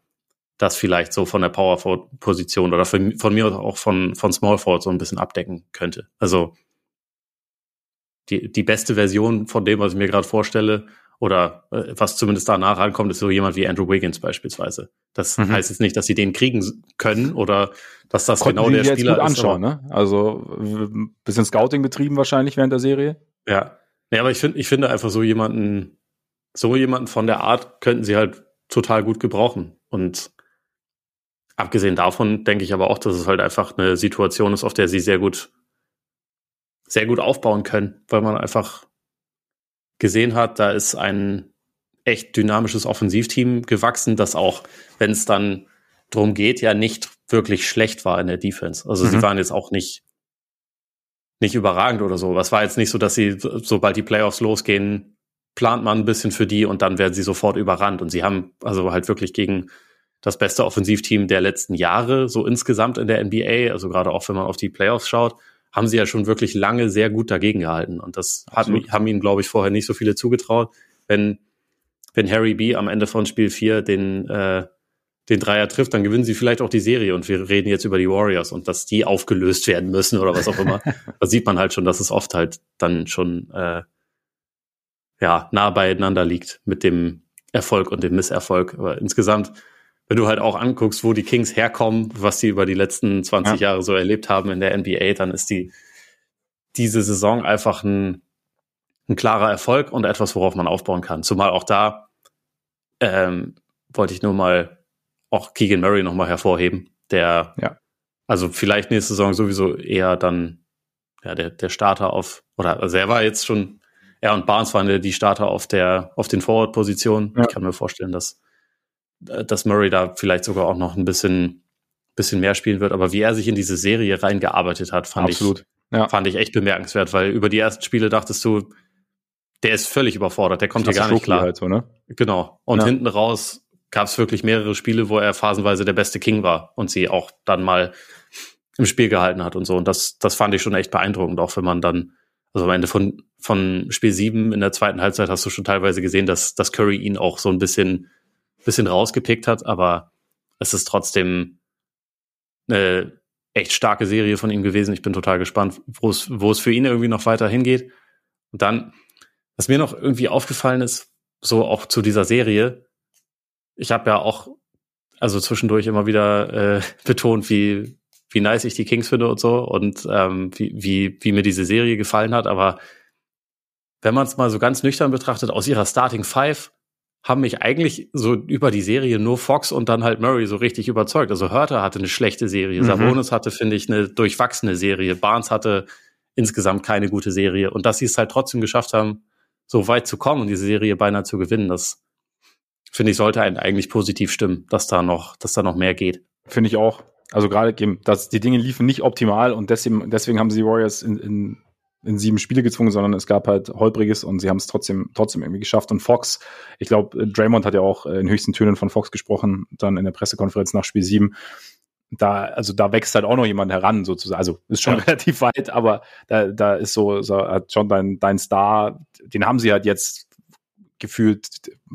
das vielleicht so von der Power Forward Position oder von, von mir auch von, von Small Forward so ein bisschen abdecken könnte. Also die, die beste Version von dem, was ich mir gerade vorstelle, oder äh, was zumindest danach ankommt, ist so jemand wie Andrew Wiggins beispielsweise. Das mhm. heißt jetzt nicht, dass sie den kriegen können oder dass das Konnten genau der Spieler jetzt gut anschauen, ist. Ne? Also bisschen Scouting betrieben wahrscheinlich während der Serie. Ja. Ja, aber ich finde, ich finde einfach so jemanden, so jemanden von der Art könnten sie halt total gut gebrauchen. Und abgesehen davon denke ich aber auch, dass es halt einfach eine Situation ist, auf der sie sehr gut, sehr gut aufbauen können, weil man einfach gesehen hat, da ist ein echt dynamisches Offensivteam gewachsen, das auch, wenn es dann drum geht, ja nicht wirklich schlecht war in der Defense. Also mhm. sie waren jetzt auch nicht nicht überragend oder so. Was war jetzt nicht so, dass sie, sobald die Playoffs losgehen, plant man ein bisschen für die und dann werden sie sofort überrannt. Und sie haben also halt wirklich gegen das beste Offensivteam der letzten Jahre, so insgesamt in der NBA, also gerade auch wenn man auf die Playoffs schaut, haben sie ja schon wirklich lange sehr gut dagegen gehalten. Und das hat, haben ihnen, glaube ich, vorher nicht so viele zugetraut. Wenn, wenn Harry B am Ende von Spiel 4 den, äh, den Dreier trifft, dann gewinnen sie vielleicht auch die Serie. Und wir reden jetzt über die Warriors und dass die aufgelöst werden müssen oder was auch immer. da sieht man halt schon, dass es oft halt dann schon äh, ja, nah beieinander liegt mit dem Erfolg und dem Misserfolg. Aber insgesamt wenn du halt auch anguckst, wo die Kings herkommen, was sie über die letzten 20 ja. Jahre so erlebt haben in der NBA, dann ist die diese Saison einfach ein, ein klarer Erfolg und etwas, worauf man aufbauen kann. Zumal auch da ähm, wollte ich nur mal auch Keegan Murray nochmal hervorheben, der ja. also vielleicht nächste Saison sowieso eher dann ja, der, der Starter auf, oder also er war jetzt schon, er und Barnes waren die Starter auf der, auf den Forward-Positionen. Ja. Ich kann mir vorstellen, dass, dass Murray da vielleicht sogar auch noch ein bisschen, bisschen mehr spielen wird. Aber wie er sich in diese Serie reingearbeitet hat, fand Absolut. ich, ja. fand ich echt bemerkenswert, weil über die ersten Spiele dachtest du, der ist völlig überfordert, der kommt hier gar nicht klar. Halt so, ne? Genau. Und ja. hinten raus gab es wirklich mehrere Spiele, wo er phasenweise der beste King war und sie auch dann mal im Spiel gehalten hat und so. Und das, das fand ich schon echt beeindruckend, auch wenn man dann, also am Ende von, von Spiel 7 in der zweiten Halbzeit hast du schon teilweise gesehen, dass, dass Curry ihn auch so ein bisschen, bisschen rausgepickt hat, aber es ist trotzdem eine echt starke Serie von ihm gewesen. Ich bin total gespannt, wo es, wo es für ihn irgendwie noch weiter hingeht. Und dann, was mir noch irgendwie aufgefallen ist, so auch zu dieser Serie, ich habe ja auch also zwischendurch immer wieder äh, betont, wie wie nice ich die Kings finde und so und ähm, wie, wie, wie mir diese Serie gefallen hat. Aber wenn man es mal so ganz nüchtern betrachtet, aus ihrer Starting Five haben mich eigentlich so über die Serie nur Fox und dann halt Murray so richtig überzeugt. Also Hörter hatte eine schlechte Serie, mhm. Sabonis hatte, finde ich, eine durchwachsene Serie, Barnes hatte insgesamt keine gute Serie. Und dass sie es halt trotzdem geschafft haben, so weit zu kommen und diese Serie beinahe zu gewinnen, das finde ich, sollte einen eigentlich positiv stimmen, dass da noch, dass da noch mehr geht. Finde ich auch. Also gerade eben, dass die Dinge liefen nicht optimal und deswegen, deswegen haben sie die Warriors in, in, in sieben Spiele gezwungen, sondern es gab halt holpriges und sie haben es trotzdem, trotzdem irgendwie geschafft. Und Fox, ich glaube, Draymond hat ja auch in höchsten Tönen von Fox gesprochen, dann in der Pressekonferenz nach Spiel sieben. Da, also da wächst halt auch noch jemand heran, sozusagen. Also ist schon ja. relativ weit, aber da, da ist so, so hat schon dein, dein Star, den haben sie halt jetzt gefühlt,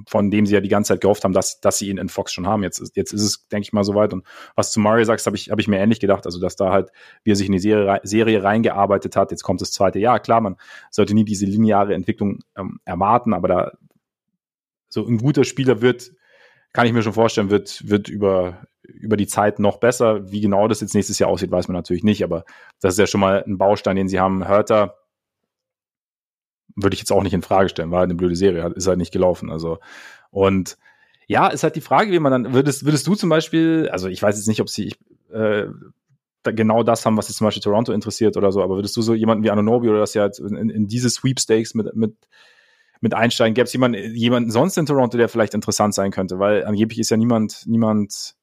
von dem sie ja die ganze Zeit gehofft haben, dass, dass sie ihn in Fox schon haben. Jetzt, jetzt ist es, denke ich mal, soweit. Und was zu Mario sagst, habe ich, hab ich mir ähnlich gedacht. Also, dass da halt, wie er sich in die Serie, Serie reingearbeitet hat, jetzt kommt das zweite Jahr. Klar, man sollte nie diese lineare Entwicklung ähm, erwarten, aber da so ein guter Spieler wird, kann ich mir schon vorstellen, wird, wird über, über die Zeit noch besser. Wie genau das jetzt nächstes Jahr aussieht, weiß man natürlich nicht, aber das ist ja schon mal ein Baustein, den sie haben. Hörter, würde ich jetzt auch nicht in Frage stellen, war halt eine blöde Serie, ist halt nicht gelaufen. Also und ja, ist halt die Frage, wie man dann würdest würdest du zum Beispiel, also ich weiß jetzt nicht, ob sie äh, genau das haben, was jetzt zum Beispiel Toronto interessiert oder so, aber würdest du so jemanden wie Anonobi oder das ja in, in diese Sweepstakes mit mit mit einsteigen? Gäbe es jemanden, jemanden sonst in Toronto, der vielleicht interessant sein könnte? Weil angeblich ist ja niemand, niemand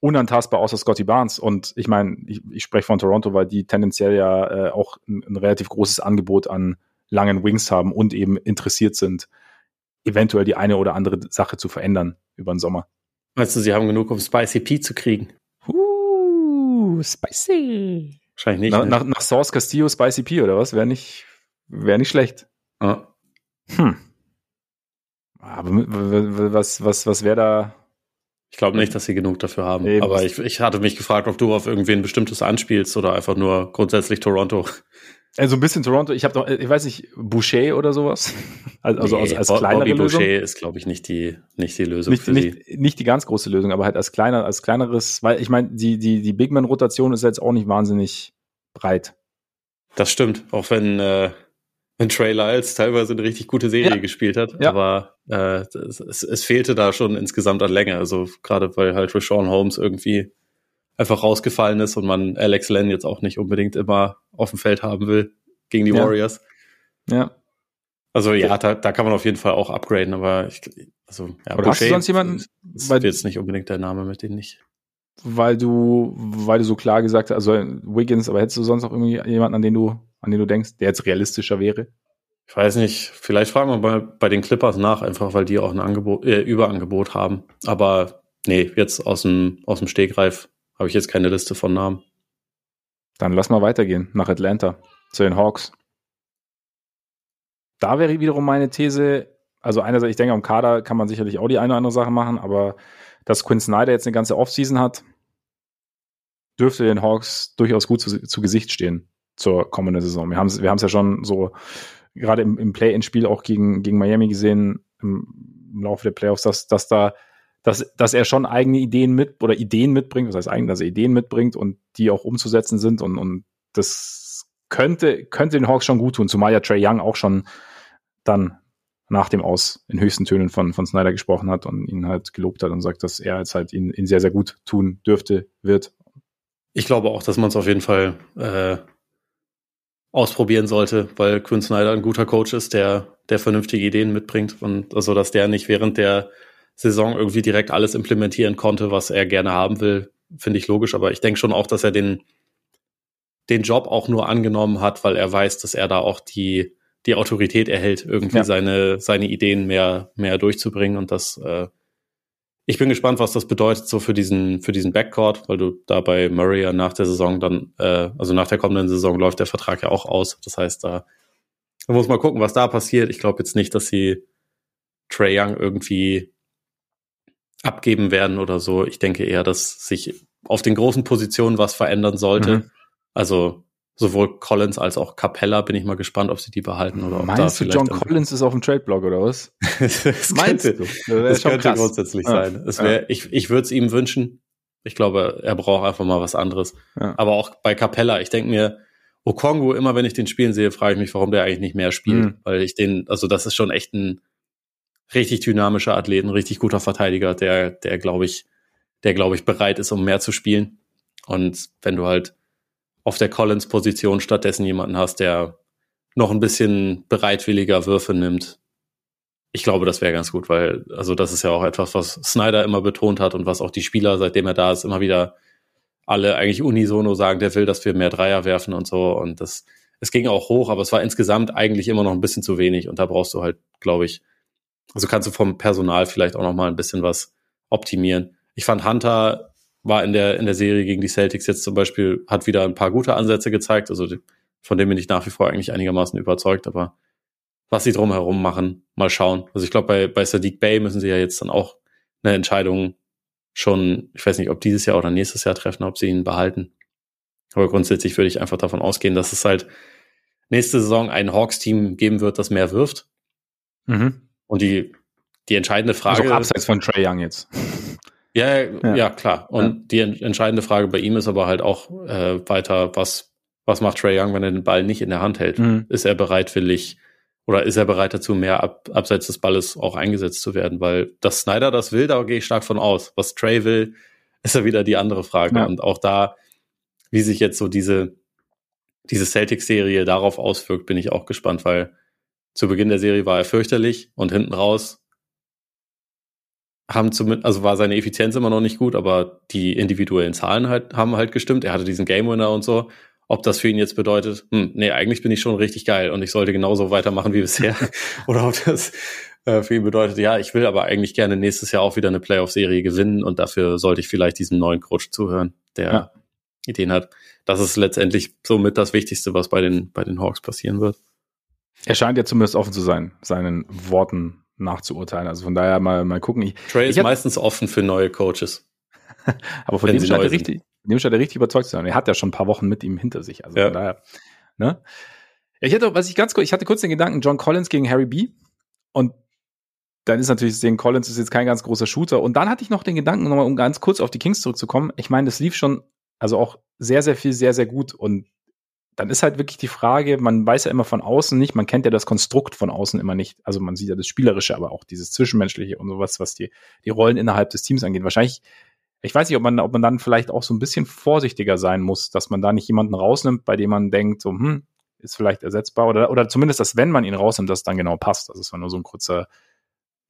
unantastbar außer Scotty Barnes. Und ich meine, ich, ich spreche von Toronto, weil die tendenziell ja äh, auch ein, ein relativ großes Angebot an langen Wings haben und eben interessiert sind, eventuell die eine oder andere Sache zu verändern über den Sommer. Meinst du, sie haben genug, um Spicy P zu kriegen? Uh, spicy. Wahrscheinlich nicht. Na, ne? nach, nach Source Castillo Spicy P oder was? Wäre nicht, wäre nicht schlecht. Ah. Hm. Aber was, was, was wäre da? Ich glaube nicht, dass sie genug dafür haben. Eben. Aber ich, ich hatte mich gefragt, ob du auf irgendwen bestimmtes anspielst oder einfach nur grundsätzlich Toronto. Also ein bisschen Toronto. Ich habe doch, ich weiß nicht, Boucher oder sowas. Also nee, als, als kleinere Bobby Lösung. Boucher ist, glaube ich, nicht die nicht die Lösung nicht, für nicht, sie. Nicht die ganz große Lösung, aber halt als kleiner, als kleineres, weil ich meine, die die die Big Man Rotation ist jetzt auch nicht wahnsinnig breit. Das stimmt, auch wenn äh, wenn Trey Lyles teilweise eine richtig gute Serie ja. gespielt hat, ja. aber äh, es, es fehlte da schon insgesamt an Länge. Also gerade weil halt Rashawn Holmes irgendwie einfach rausgefallen ist und man Alex Len jetzt auch nicht unbedingt immer auf dem Feld haben will gegen die ja. Warriors. Ja. Also ja, da, da kann man auf jeden Fall auch upgraden, aber ich, also ja, Oder hast du sonst jemanden? Ist weil, jetzt nicht unbedingt der Name, mit dem nicht. Weil du, weil du so klar gesagt hast, also Wiggins, aber hättest du sonst auch irgendwie jemanden, an den du, an den du denkst, der jetzt realistischer wäre? Ich weiß nicht, vielleicht fragen wir mal bei den Clippers nach, einfach weil die auch ein Angebot, äh, Überangebot haben. Aber nee, jetzt aus dem, aus dem Stegreif habe ich jetzt keine Liste von Namen. Dann lass mal weitergehen nach Atlanta zu den Hawks. Da wäre wiederum meine These, also einerseits, ich denke, am Kader kann man sicherlich auch die eine oder andere Sache machen, aber dass Quinn Snyder jetzt eine ganze Offseason hat, dürfte den Hawks durchaus gut zu, zu Gesicht stehen zur kommenden Saison. Wir haben es wir ja schon so gerade im, im Play-in-Spiel auch gegen, gegen Miami gesehen, im, im Laufe der Playoffs, dass, dass da dass, dass er schon eigene Ideen mit oder Ideen mitbringt, das heißt eigentlich, dass er Ideen mitbringt und die auch umzusetzen sind und, und das könnte, könnte den Hawks schon gut tun, zumal ja Trey Young auch schon dann nach dem Aus in höchsten Tönen von, von Snyder gesprochen hat und ihn halt gelobt hat und sagt, dass er jetzt halt ihn, ihn sehr, sehr gut tun dürfte, wird. Ich glaube auch, dass man es auf jeden Fall äh, ausprobieren sollte, weil Quinn Snyder ein guter Coach ist, der, der vernünftige Ideen mitbringt und also, dass der nicht während der Saison irgendwie direkt alles implementieren konnte, was er gerne haben will, finde ich logisch. Aber ich denke schon auch, dass er den, den Job auch nur angenommen hat, weil er weiß, dass er da auch die, die Autorität erhält, irgendwie ja. seine, seine Ideen mehr, mehr durchzubringen und das, äh, ich bin gespannt, was das bedeutet so für diesen, für diesen Backcourt, weil du da bei Murray ja nach der Saison dann, äh, also nach der kommenden Saison läuft der Vertrag ja auch aus. Das heißt, da, da muss man gucken, was da passiert. Ich glaube jetzt nicht, dass sie Trey Young irgendwie abgeben werden oder so. Ich denke eher, dass sich auf den großen Positionen was verändern sollte. Mhm. Also sowohl Collins als auch Capella bin ich mal gespannt, ob sie die behalten oder ob Meinst da du, John Collins ist auf dem Trade-Blog oder was? das Meinst könnte, du? Das, das könnte krass. grundsätzlich ja. sein. Es wär, ja. Ich, ich würde es ihm wünschen. Ich glaube, er braucht einfach mal was anderes. Ja. Aber auch bei Capella, ich denke mir, Okongo, immer wenn ich den spielen sehe, frage ich mich, warum der eigentlich nicht mehr spielt. Mhm. Weil ich den, also das ist schon echt ein richtig dynamischer Athlet, ein richtig guter Verteidiger, der, der glaube ich, der glaube ich bereit ist, um mehr zu spielen. Und wenn du halt auf der Collins-Position stattdessen jemanden hast, der noch ein bisschen bereitwilliger Würfe nimmt. Ich glaube, das wäre ganz gut, weil, also das ist ja auch etwas, was Snyder immer betont hat und was auch die Spieler, seitdem er da ist, immer wieder alle eigentlich unisono sagen, der will, dass wir mehr Dreier werfen und so. Und das, es ging auch hoch, aber es war insgesamt eigentlich immer noch ein bisschen zu wenig. Und da brauchst du halt, glaube ich, also kannst du vom Personal vielleicht auch noch mal ein bisschen was optimieren. Ich fand Hunter war in der, in der Serie gegen die Celtics jetzt zum Beispiel, hat wieder ein paar gute Ansätze gezeigt. Also von dem bin ich nach wie vor eigentlich einigermaßen überzeugt, aber was sie drumherum machen, mal schauen. Also ich glaube, bei, bei Sadiq Bay müssen sie ja jetzt dann auch eine Entscheidung schon, ich weiß nicht, ob dieses Jahr oder nächstes Jahr treffen, ob sie ihn behalten. Aber grundsätzlich würde ich einfach davon ausgehen, dass es halt nächste Saison ein Hawks-Team geben wird, das mehr wirft. Mhm. Und die, die entscheidende Frage. Also abseits von Trey Young jetzt. Ja, ja, ja, klar. Und ja. die entscheidende Frage bei ihm ist aber halt auch äh, weiter, was, was macht Trey Young, wenn er den Ball nicht in der Hand hält? Mhm. Ist er bereitwillig oder ist er bereit dazu, mehr ab, abseits des Balles auch eingesetzt zu werden? Weil dass Snyder das will, da gehe ich stark von aus. Was Trey will, ist ja wieder die andere Frage. Ja. Und auch da, wie sich jetzt so diese, diese Celtics-Serie darauf auswirkt, bin ich auch gespannt, weil zu Beginn der Serie war er fürchterlich und hinten raus haben zumindest, also war seine Effizienz immer noch nicht gut, aber die individuellen Zahlen halt, haben halt gestimmt. Er hatte diesen Game Winner und so. Ob das für ihn jetzt bedeutet, hm, nee, eigentlich bin ich schon richtig geil und ich sollte genauso weitermachen wie bisher. Oder ob das äh, für ihn bedeutet, ja, ich will aber eigentlich gerne nächstes Jahr auch wieder eine Playoff-Serie gewinnen und dafür sollte ich vielleicht diesem neuen Coach zuhören, der ja. Ideen hat. Das ist letztendlich somit das Wichtigste, was bei den, bei den Hawks passieren wird. Er scheint ja zumindest offen zu sein, seinen Worten nachzuurteilen. Also von daher mal, mal gucken. Ich, Trey ist hab, meistens offen für neue Coaches. aber von dem scheint, er richtig, dem scheint er richtig überzeugt zu sein. Er hat ja schon ein paar Wochen mit ihm hinter sich. Also ja. von daher, ne? Ich hatte, was ich ganz kurz, ich hatte kurz den Gedanken, John Collins gegen Harry B. Und dann ist natürlich sehen, Collins ist jetzt kein ganz großer Shooter. Und dann hatte ich noch den Gedanken, nochmal, um ganz kurz auf die Kings zurückzukommen. Ich meine, das lief schon, also auch sehr, sehr viel, sehr, sehr gut. Und dann ist halt wirklich die Frage, man weiß ja immer von außen nicht, man kennt ja das Konstrukt von außen immer nicht. Also man sieht ja das Spielerische, aber auch dieses Zwischenmenschliche und sowas, was die, die Rollen innerhalb des Teams angeht. Wahrscheinlich, ich weiß nicht, ob man, ob man dann vielleicht auch so ein bisschen vorsichtiger sein muss, dass man da nicht jemanden rausnimmt, bei dem man denkt, so, hm, ist vielleicht ersetzbar oder, oder zumindest, dass wenn man ihn rausnimmt, das dann genau passt. Also es war nur so ein kurzer,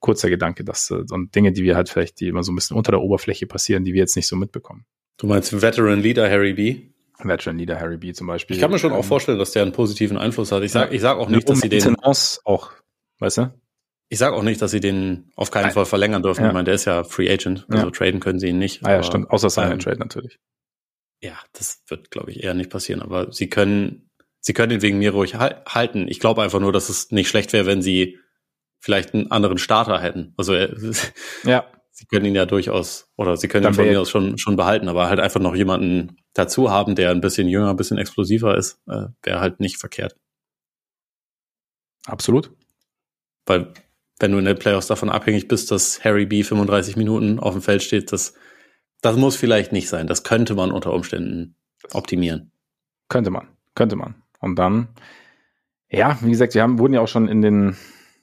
kurzer Gedanke, dass äh, so Dinge, die wir halt vielleicht, die immer so ein bisschen unter der Oberfläche passieren, die wir jetzt nicht so mitbekommen. Du meinst Veteran Leader Harry B? Veteran Leader Harry B zum Beispiel. Ich kann mir schon auch ähm, vorstellen, dass der einen positiven Einfluss hat. Ich sag, ich sag auch nicht, dass sie den auch, weißt du? Ich sag auch nicht, dass sie den auf keinen Fall verlängern dürfen. Ja. Ich meine, der ist ja Free Agent, also ja. traden können sie ihn nicht. Ah ja, aber, stimmt. Außer seinen ähm, Trade natürlich. Ja, das wird, glaube ich, eher nicht passieren. Aber sie können, sie können ihn wegen mir ruhig halten. Ich glaube einfach nur, dass es nicht schlecht wäre, wenn sie vielleicht einen anderen Starter hätten. Also ja sie können ihn ja durchaus, oder sie können ihn von mir aus schon, schon behalten, aber halt einfach noch jemanden dazu haben, der ein bisschen jünger, ein bisschen explosiver ist, äh, wäre halt nicht verkehrt. Absolut. Weil, wenn du in den Playoffs davon abhängig bist, dass Harry B 35 Minuten auf dem Feld steht, das, das muss vielleicht nicht sein. Das könnte man unter Umständen optimieren. Könnte man, könnte man. Und dann, ja, wie gesagt, wir haben, wurden ja auch schon in den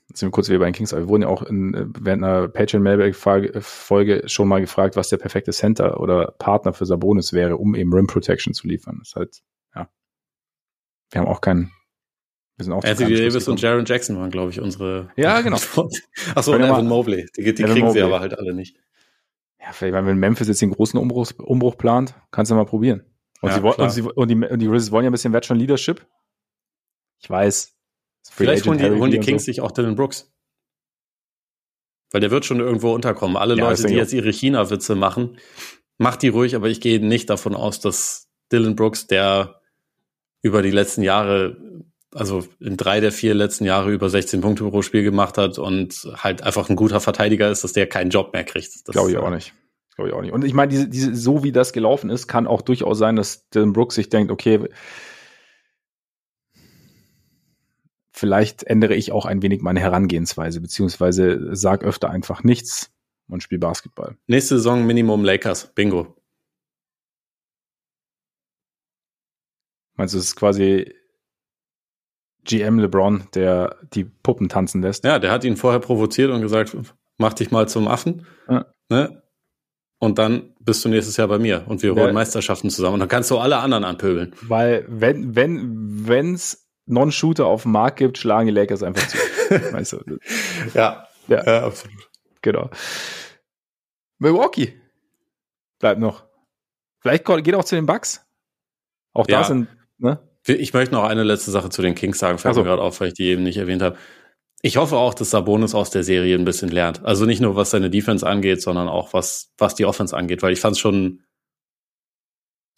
Jetzt sind wir kurz wieder bei den Kings, aber wir wurden ja auch in, während einer Patreon Mailbag-Folge schon mal gefragt, was der perfekte Center oder Partner für Sabonis wäre, um eben Rim Protection zu liefern. Das ist halt, ja. Wir haben auch keinen, wir sind auch Anthony Davis und Jaron Jackson waren, glaube ich, unsere. Ja, genau. Achso, und Evan Mobley. Die, die kriegen Mobley. sie aber halt alle nicht. Ja, vielleicht, wenn Memphis jetzt den großen Umbruch, Umbruch plant, kannst du mal probieren. Und, ja, sie, und, sie, und, die, und die Grizzlies wollen ja ein bisschen Veteran Leadership. Ich weiß. Vielleicht holen die, holen die Kings so. sich auch Dylan Brooks. Weil der wird schon irgendwo unterkommen. Alle ja, Leute, die jetzt ihre China-Witze machen, macht die ruhig, aber ich gehe nicht davon aus, dass Dylan Brooks, der über die letzten Jahre, also in drei der vier letzten Jahre über 16 Punkte pro Spiel gemacht hat und halt einfach ein guter Verteidiger ist, dass der keinen Job mehr kriegt. Glaube ich auch nicht. Glaube ich auch nicht. Und ich meine, diese, diese, so wie das gelaufen ist, kann auch durchaus sein, dass Dylan Brooks sich denkt, okay, vielleicht ändere ich auch ein wenig meine Herangehensweise, beziehungsweise sag öfter einfach nichts und spiele Basketball. Nächste Saison Minimum Lakers. Bingo. Meinst du, es ist quasi GM LeBron, der die Puppen tanzen lässt? Ja, der hat ihn vorher provoziert und gesagt, mach dich mal zum Affen. Ja. Ne? und dann bist du nächstes Jahr bei mir und wir holen ja. Meisterschaften zusammen und dann kannst du alle anderen anpöbeln. Weil wenn wenn wenn's Non-Shooter auf dem Markt gibt, schlagen die Lakers einfach zu. weißt du? Ja, ja, ja, absolut. Genau. Milwaukee bleibt noch. Vielleicht geht auch zu den Bucks. Auch da ja. sind, ne? Ich möchte noch eine letzte Sache zu den Kings sagen, fällt so. mir gerade auf, weil ich die eben nicht erwähnt habe. Ich hoffe auch, dass Sabonis aus der Serie ein bisschen lernt. Also nicht nur was seine Defense angeht, sondern auch was, was die Offense angeht, weil ich fand es schon,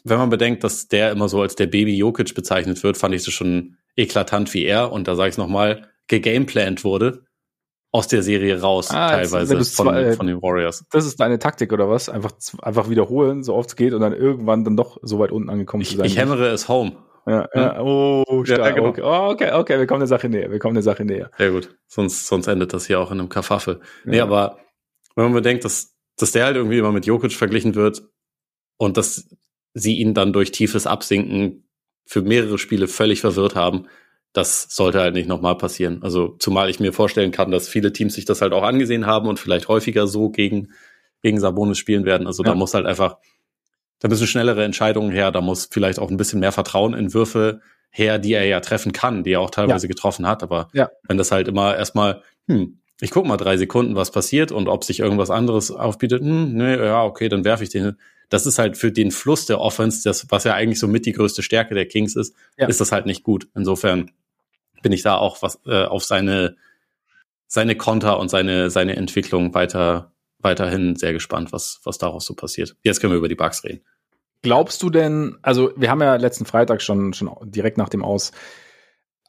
wenn man bedenkt, dass der immer so als der Baby Jokic bezeichnet wird, fand ich es schon eklatant wie er, und da sage ich es nochmal, gegameplant wurde aus der Serie raus, ah, teilweise jetzt, von, zwei, von, den Warriors. Das ist deine Taktik oder was? Einfach, einfach wiederholen, so oft es geht und dann irgendwann dann doch so weit unten angekommen ich, zu sein. Ich hämmere es home. Ja, ja. Oh, stark. Ja, genau. okay. Oh, okay, okay, wir kommen der Sache näher. Wir kommen der Sache näher. Sehr gut. Sonst, sonst endet das hier auch in einem Kafaffel. Ja. Nee, aber wenn man bedenkt, dass, dass der halt irgendwie immer mit Jokic verglichen wird und dass sie ihn dann durch tiefes Absinken für mehrere Spiele völlig verwirrt haben, das sollte halt nicht nochmal passieren. Also, zumal ich mir vorstellen kann, dass viele Teams sich das halt auch angesehen haben und vielleicht häufiger so gegen, gegen Sabonis spielen werden. Also, ja. da muss halt einfach, da müssen schnellere Entscheidungen her, da muss vielleicht auch ein bisschen mehr Vertrauen in Würfe her, die er ja treffen kann, die er auch teilweise ja. getroffen hat. Aber ja. wenn das halt immer erstmal, hm, ich guck mal drei Sekunden, was passiert und ob sich irgendwas anderes aufbietet, hm, nee, ja, okay, dann werfe ich den. Das ist halt für den Fluss der Offense, das, was ja eigentlich so mit die größte Stärke der Kings ist, ja. ist das halt nicht gut. Insofern bin ich da auch was äh, auf seine seine Konter und seine seine Entwicklung weiter weiterhin sehr gespannt, was, was daraus so passiert. Jetzt können wir über die Bugs reden. Glaubst du denn, also wir haben ja letzten Freitag schon, schon direkt nach dem Aus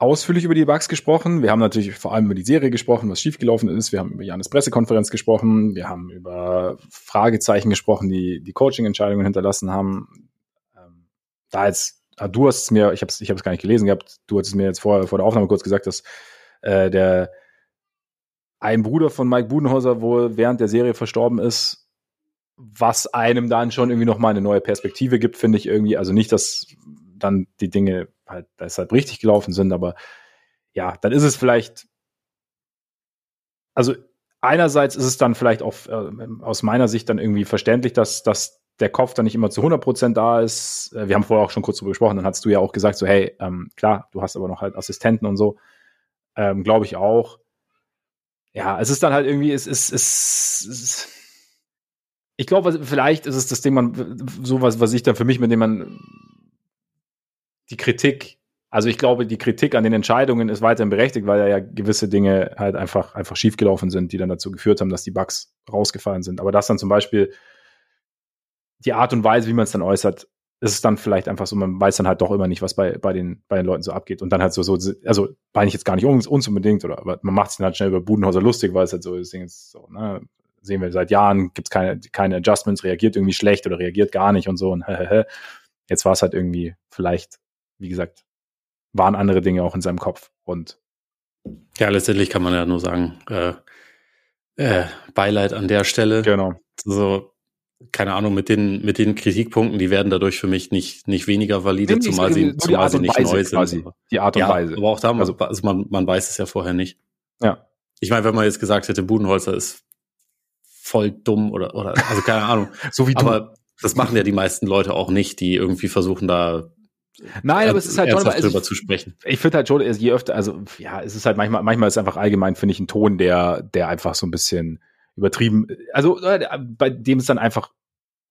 ausführlich über die Bugs gesprochen. Wir haben natürlich vor allem über die Serie gesprochen, was schiefgelaufen ist. Wir haben über Janis Pressekonferenz gesprochen. Wir haben über Fragezeichen gesprochen, die die Coaching-Entscheidungen hinterlassen haben. Ähm, da jetzt, ah, du hast es mir, ich habe es ich hab's gar nicht gelesen gehabt, du hast es mir jetzt vor, vor der Aufnahme kurz gesagt, dass äh, der ein Bruder von Mike Budenhauser wohl während der Serie verstorben ist, was einem dann schon irgendwie nochmal eine neue Perspektive gibt, finde ich irgendwie. Also nicht, dass dann die Dinge halt deshalb richtig gelaufen sind, aber ja, dann ist es vielleicht, also einerseits ist es dann vielleicht auch äh, aus meiner Sicht dann irgendwie verständlich, dass, dass der Kopf dann nicht immer zu 100% da ist. Äh, wir haben vorher auch schon kurz darüber gesprochen, dann hast du ja auch gesagt, so hey, ähm, klar, du hast aber noch halt Assistenten und so. Ähm, Glaube ich auch ja, es ist dann halt irgendwie, es ist, es, es ich glaube, vielleicht ist es das Ding, man, sowas, was ich dann für mich, mit dem man die Kritik, also ich glaube, die Kritik an den Entscheidungen ist weiterhin berechtigt, weil ja gewisse Dinge halt einfach, einfach schiefgelaufen sind, die dann dazu geführt haben, dass die Bugs rausgefallen sind. Aber das dann zum Beispiel die Art und Weise, wie man es dann äußert, ist es dann vielleicht einfach so, man weiß dann halt doch immer nicht, was bei, bei, den, bei den Leuten so abgeht. Und dann halt so, so also meine ich jetzt gar nicht uns, uns unbedingt, oder aber man macht es dann halt schnell über Budenhauser lustig, weil es halt so, ist so, ne, sehen wir seit Jahren, gibt es keine, keine Adjustments, reagiert irgendwie schlecht oder reagiert gar nicht und so und jetzt war es halt irgendwie vielleicht, wie gesagt, waren andere Dinge auch in seinem Kopf und ja, letztendlich kann man ja nur sagen, äh, äh, Beileid an der Stelle. Genau. So, keine Ahnung, mit den, mit den Kritikpunkten, die werden dadurch für mich nicht, nicht weniger valide, nee, zumal sie, zumal sie nicht Weise neu sind. Quasi. Die Art und ja, Weise. Aber auch da, also, also man, man weiß es ja vorher nicht. Ja. ich meine, wenn man jetzt gesagt hätte, Budenholzer ist voll dumm oder, oder also keine Ahnung. so wie du. Aber das machen ja die meisten Leute auch nicht, die irgendwie versuchen da Nein, aber es ist halt schon, also drüber zu sprechen. Ich finde halt schon, je öfter, also ja, es ist halt manchmal, manchmal ist einfach allgemein, finde ich, ein Ton, der, der einfach so ein bisschen übertrieben, also äh, bei dem es dann einfach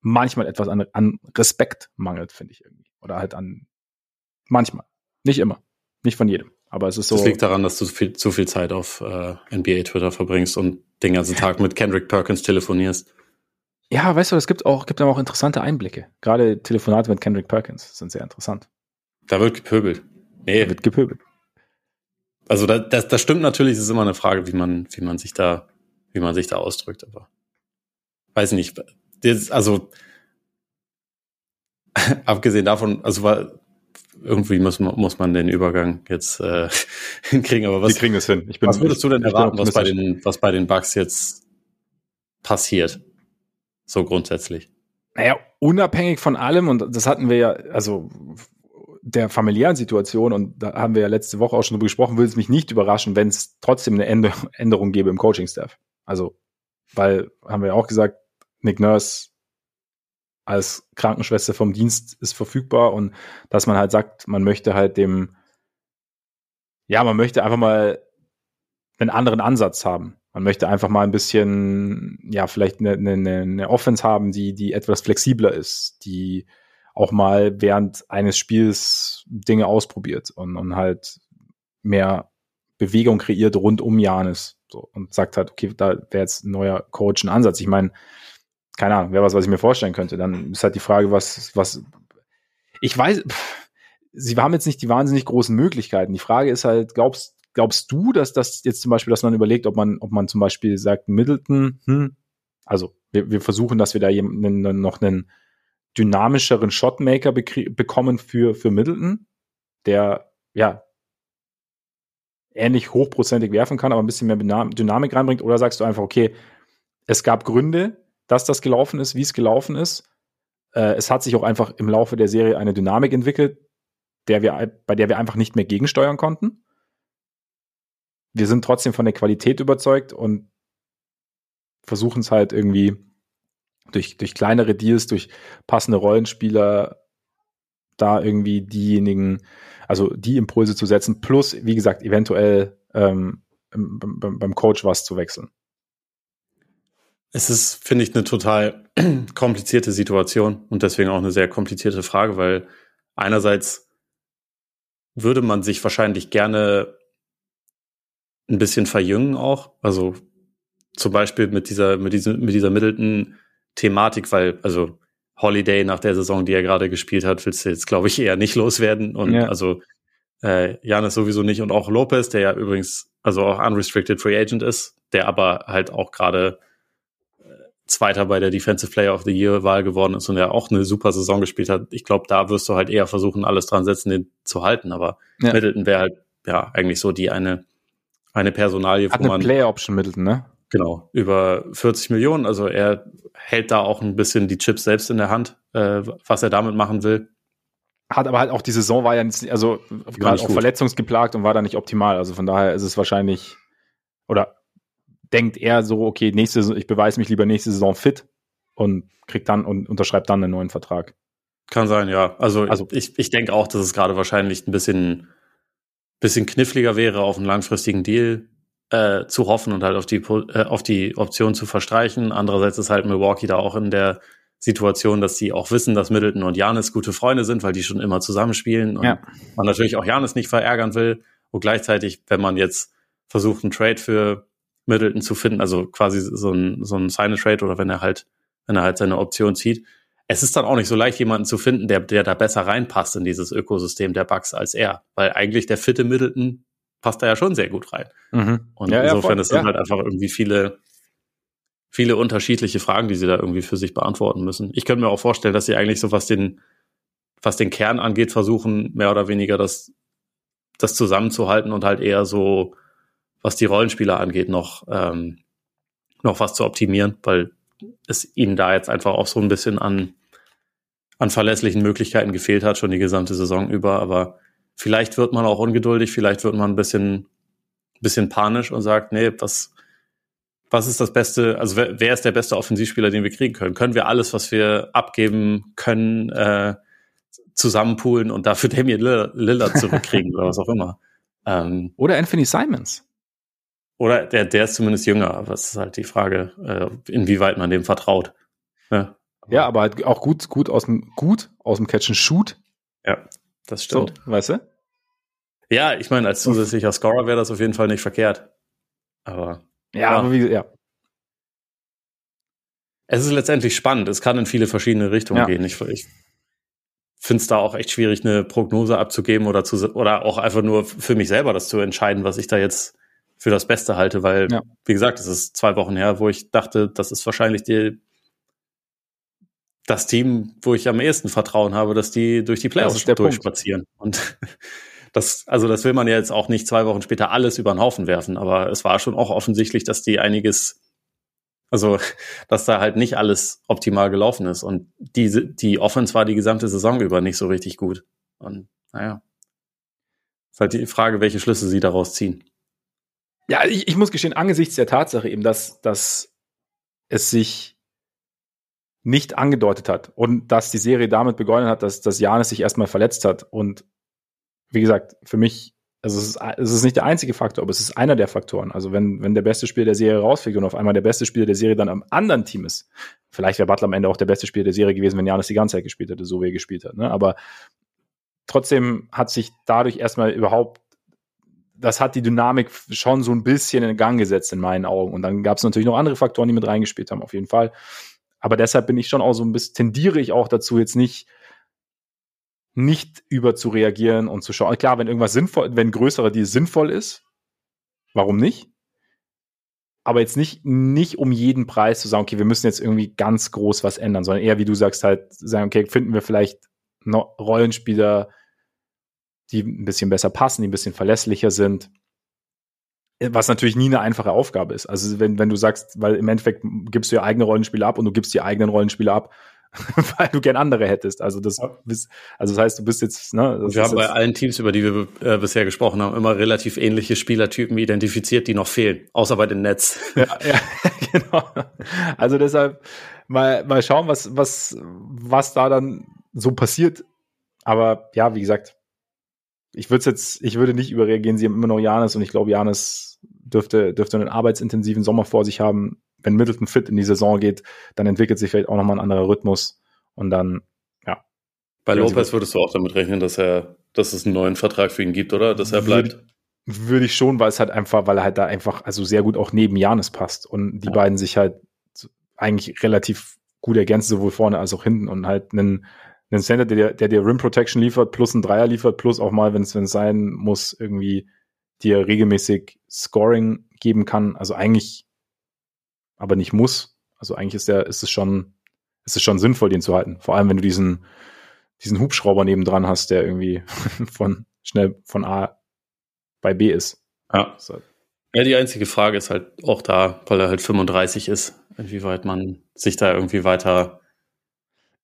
manchmal etwas an, an Respekt mangelt, finde ich irgendwie. Oder halt an manchmal. Nicht immer. Nicht von jedem. Aber es ist so. Das liegt daran, dass du viel, zu viel Zeit auf äh, NBA-Twitter verbringst und den ganzen Tag mit Kendrick Perkins telefonierst. Ja, weißt du, es gibt auch, gibt auch interessante Einblicke. Gerade Telefonate mit Kendrick Perkins sind sehr interessant. Da wird gepöbelt. Nee. Da wird gepöbelt. Also das, das, das stimmt natürlich, es ist immer eine Frage, wie man, wie man sich da, wie man sich da ausdrückt, aber weiß nicht. Das, also abgesehen davon, also war, irgendwie muss man, muss man den Übergang jetzt äh, hinkriegen. Aber was, Die kriegen es hin. Ich bin, was würdest du denn erwarten, was bei, den, was bei den Bugs jetzt passiert? So grundsätzlich. Naja, unabhängig von allem, und das hatten wir ja, also der familiären Situation, und da haben wir ja letzte Woche auch schon drüber gesprochen, würde es mich nicht überraschen, wenn es trotzdem eine Änderung gäbe im Coaching-Staff. Also, weil, haben wir ja auch gesagt, Nick Nurse als Krankenschwester vom Dienst ist verfügbar und dass man halt sagt, man möchte halt dem, ja, man möchte einfach mal einen anderen Ansatz haben. Man möchte einfach mal ein bisschen, ja, vielleicht eine, eine, eine Offense haben, die, die etwas flexibler ist, die auch mal während eines Spiels Dinge ausprobiert und, und halt mehr Bewegung kreiert rund um Janis. So, und sagt halt, okay, da wäre jetzt ein neuer Coach ein Ansatz. Ich meine, keine Ahnung, wäre was, was ich mir vorstellen könnte. Dann ist halt die Frage, was, was, ich weiß, pff, sie haben jetzt nicht die wahnsinnig großen Möglichkeiten. Die Frage ist halt, glaubst, glaubst du, dass das jetzt zum Beispiel, dass man überlegt, ob man, ob man zum Beispiel sagt, Middleton, hm, also wir, wir versuchen, dass wir da jemanden, noch einen dynamischeren Shotmaker bekommen für, für Middleton, der, ja, ähnlich hochprozentig werfen kann, aber ein bisschen mehr Dynamik reinbringt? Oder sagst du einfach, okay, es gab Gründe, dass das gelaufen ist, wie es gelaufen ist. Äh, es hat sich auch einfach im Laufe der Serie eine Dynamik entwickelt, der wir, bei der wir einfach nicht mehr gegensteuern konnten. Wir sind trotzdem von der Qualität überzeugt und versuchen es halt irgendwie durch, durch kleinere Deals, durch passende Rollenspieler da irgendwie diejenigen, also die Impulse zu setzen, plus, wie gesagt, eventuell ähm, beim, beim Coach was zu wechseln. Es ist, finde ich, eine total komplizierte Situation und deswegen auch eine sehr komplizierte Frage, weil einerseits würde man sich wahrscheinlich gerne ein bisschen verjüngen auch. Also zum Beispiel mit dieser, mit dieser, mit dieser Middleton-Thematik, weil, also Holiday nach der Saison, die er gerade gespielt hat, willst du jetzt, glaube ich, eher nicht loswerden. Und ja. also äh, Janis sowieso nicht und auch Lopez, der ja übrigens also auch unrestricted free agent ist, der aber halt auch gerade Zweiter bei der Defensive Player of the Year Wahl geworden ist und er auch eine super Saison gespielt hat. Ich glaube, da wirst du halt eher versuchen, alles dran setzen, den zu halten. Aber ja. Middleton wäre halt ja eigentlich so die eine eine Personalie, hat wo eine man Player Option Middleton, ne? Genau, über 40 Millionen. Also er hält da auch ein bisschen die Chips selbst in der Hand, äh, was er damit machen will. Hat aber halt auch die Saison war ja nicht, also gerade auch verletzungsgeplagt und war da nicht optimal. Also von daher ist es wahrscheinlich oder denkt er so, okay, nächste, ich beweise mich lieber nächste Saison fit und kriegt dann und unterschreibt dann einen neuen Vertrag. Kann sein, ja. Also, also ich, ich denke auch, dass es gerade wahrscheinlich ein bisschen, bisschen kniffliger wäre, auf einen langfristigen Deal äh, zu hoffen und halt auf die, äh, auf die Option zu verstreichen. Andererseits ist halt Milwaukee da auch in der Situation, dass sie auch wissen, dass Middleton und Janis gute Freunde sind, weil die schon immer zusammenspielen und ja. man natürlich auch Janis nicht verärgern will. Und gleichzeitig, wenn man jetzt versucht, einen Trade für Middleton zu finden, also quasi so ein, so ein Sign-Trade oder wenn er halt, wenn er halt seine Option zieht. Es ist dann auch nicht so leicht, jemanden zu finden, der, der da besser reinpasst in dieses Ökosystem der Bugs als er, weil eigentlich der fitte Middleton passt da ja schon sehr gut rein. Mhm. Und ja, insofern ja, ist dann ja. halt einfach irgendwie viele, viele unterschiedliche Fragen, die sie da irgendwie für sich beantworten müssen. Ich könnte mir auch vorstellen, dass sie eigentlich so was den, was den Kern angeht, versuchen, mehr oder weniger das, das zusammenzuhalten und halt eher so was die Rollenspieler angeht, noch, ähm, noch was zu optimieren, weil es ihnen da jetzt einfach auch so ein bisschen an, an verlässlichen Möglichkeiten gefehlt hat, schon die gesamte Saison über. Aber vielleicht wird man auch ungeduldig, vielleicht wird man ein bisschen, bisschen panisch und sagt, nee, was, was ist das Beste, also wer, wer ist der beste Offensivspieler, den wir kriegen können? Können wir alles, was wir abgeben können, äh, zusammenpoolen und dafür Damian Lillard zurückkriegen oder was auch immer? Ähm, oder Anthony Simons. Oder der, der ist zumindest jünger, aber es ist halt die Frage, äh, inwieweit man dem vertraut. Ja, ja aber halt auch gut, gut aus dem, gut aus dem Catch and Shoot. Ja, das stimmt. So, weißt du? Ja, ich meine, als zusätzlicher Scorer wäre das auf jeden Fall nicht verkehrt. Aber. Ja, ja, aber wie, ja. Es ist letztendlich spannend. Es kann in viele verschiedene Richtungen ja. gehen. Ich, ich finde es da auch echt schwierig, eine Prognose abzugeben oder zu, oder auch einfach nur für mich selber das zu entscheiden, was ich da jetzt für das Beste halte, weil, ja. wie gesagt, es ist zwei Wochen her, wo ich dachte, das ist wahrscheinlich die, das Team, wo ich am ehesten Vertrauen habe, dass die durch die Playoffs durchspazieren. Und das, also das will man ja jetzt auch nicht zwei Wochen später alles über den Haufen werfen, aber es war schon auch offensichtlich, dass die einiges, also dass da halt nicht alles optimal gelaufen ist. Und diese, die Offense war die gesamte Saison über nicht so richtig gut. Und naja. Ist halt die Frage, welche Schlüsse sie daraus ziehen. Ja, ich, ich muss gestehen, angesichts der Tatsache eben, dass, dass es sich nicht angedeutet hat und dass die Serie damit begonnen hat, dass, dass Janis sich erstmal verletzt hat. Und wie gesagt, für mich, also es ist, es ist nicht der einzige Faktor, aber es ist einer der Faktoren. Also wenn, wenn der beste Spieler der Serie rausfliegt und auf einmal der beste Spieler der Serie dann am anderen Team ist, vielleicht wäre Butler am Ende auch der beste Spieler der Serie gewesen, wenn Janis die ganze Zeit gespielt hätte, so wie er gespielt hat. Ne? Aber trotzdem hat sich dadurch erstmal überhaupt das hat die Dynamik schon so ein bisschen in Gang gesetzt in meinen Augen. Und dann gab es natürlich noch andere Faktoren, die mit reingespielt haben, auf jeden Fall aber deshalb bin ich schon auch so ein bisschen, tendiere ich auch dazu, jetzt nicht, nicht über zu reagieren und zu schauen. Klar, wenn irgendwas sinnvoll, wenn größere die sinnvoll ist, warum nicht? Aber jetzt nicht, nicht um jeden Preis zu sagen, okay, wir müssen jetzt irgendwie ganz groß was ändern, sondern eher, wie du sagst, halt sagen, okay, finden wir vielleicht Rollenspieler, die ein bisschen besser passen, die ein bisschen verlässlicher sind was natürlich nie eine einfache Aufgabe ist. Also wenn, wenn du sagst, weil im Endeffekt gibst du ja eigene Rollenspiele ab und du gibst die eigenen Rollenspiele ab, weil du gern andere hättest. Also das, bist, also das heißt, du bist jetzt. Ne, wir haben bei allen Teams, über die wir äh, bisher gesprochen haben, immer relativ ähnliche Spielertypen identifiziert, die noch fehlen, außer bei den Nets. Ja, ja genau. Also deshalb mal mal schauen, was was was da dann so passiert. Aber ja, wie gesagt, ich würde jetzt, ich würde nicht überreagieren. Sie haben immer noch Janis und ich glaube, Janis dürfte, dürfte einen arbeitsintensiven Sommer vor sich haben. Wenn Middleton fit in die Saison geht, dann entwickelt sich vielleicht auch nochmal ein anderer Rhythmus und dann, ja. Bei Lopez würdest du auch damit rechnen, dass er, dass es einen neuen Vertrag für ihn gibt, oder? Dass er bleibt? Würde, würde ich schon, weil es halt einfach, weil er halt da einfach, also sehr gut auch neben Janis passt und die ja. beiden sich halt eigentlich relativ gut ergänzen, sowohl vorne als auch hinten und halt einen, einen Center, der, der dir Rim Protection liefert, plus einen Dreier liefert, plus auch mal, wenn es sein muss, irgendwie dir regelmäßig Scoring geben kann. Also eigentlich, aber nicht muss. Also eigentlich ist der, ist es schon, ist es schon sinnvoll, den zu halten. Vor allem, wenn du diesen, diesen Hubschrauber nebendran hast, der irgendwie von schnell von A bei B ist. Ja. Ja, die einzige Frage ist halt auch da, weil er halt 35 ist, inwieweit man sich da irgendwie weiter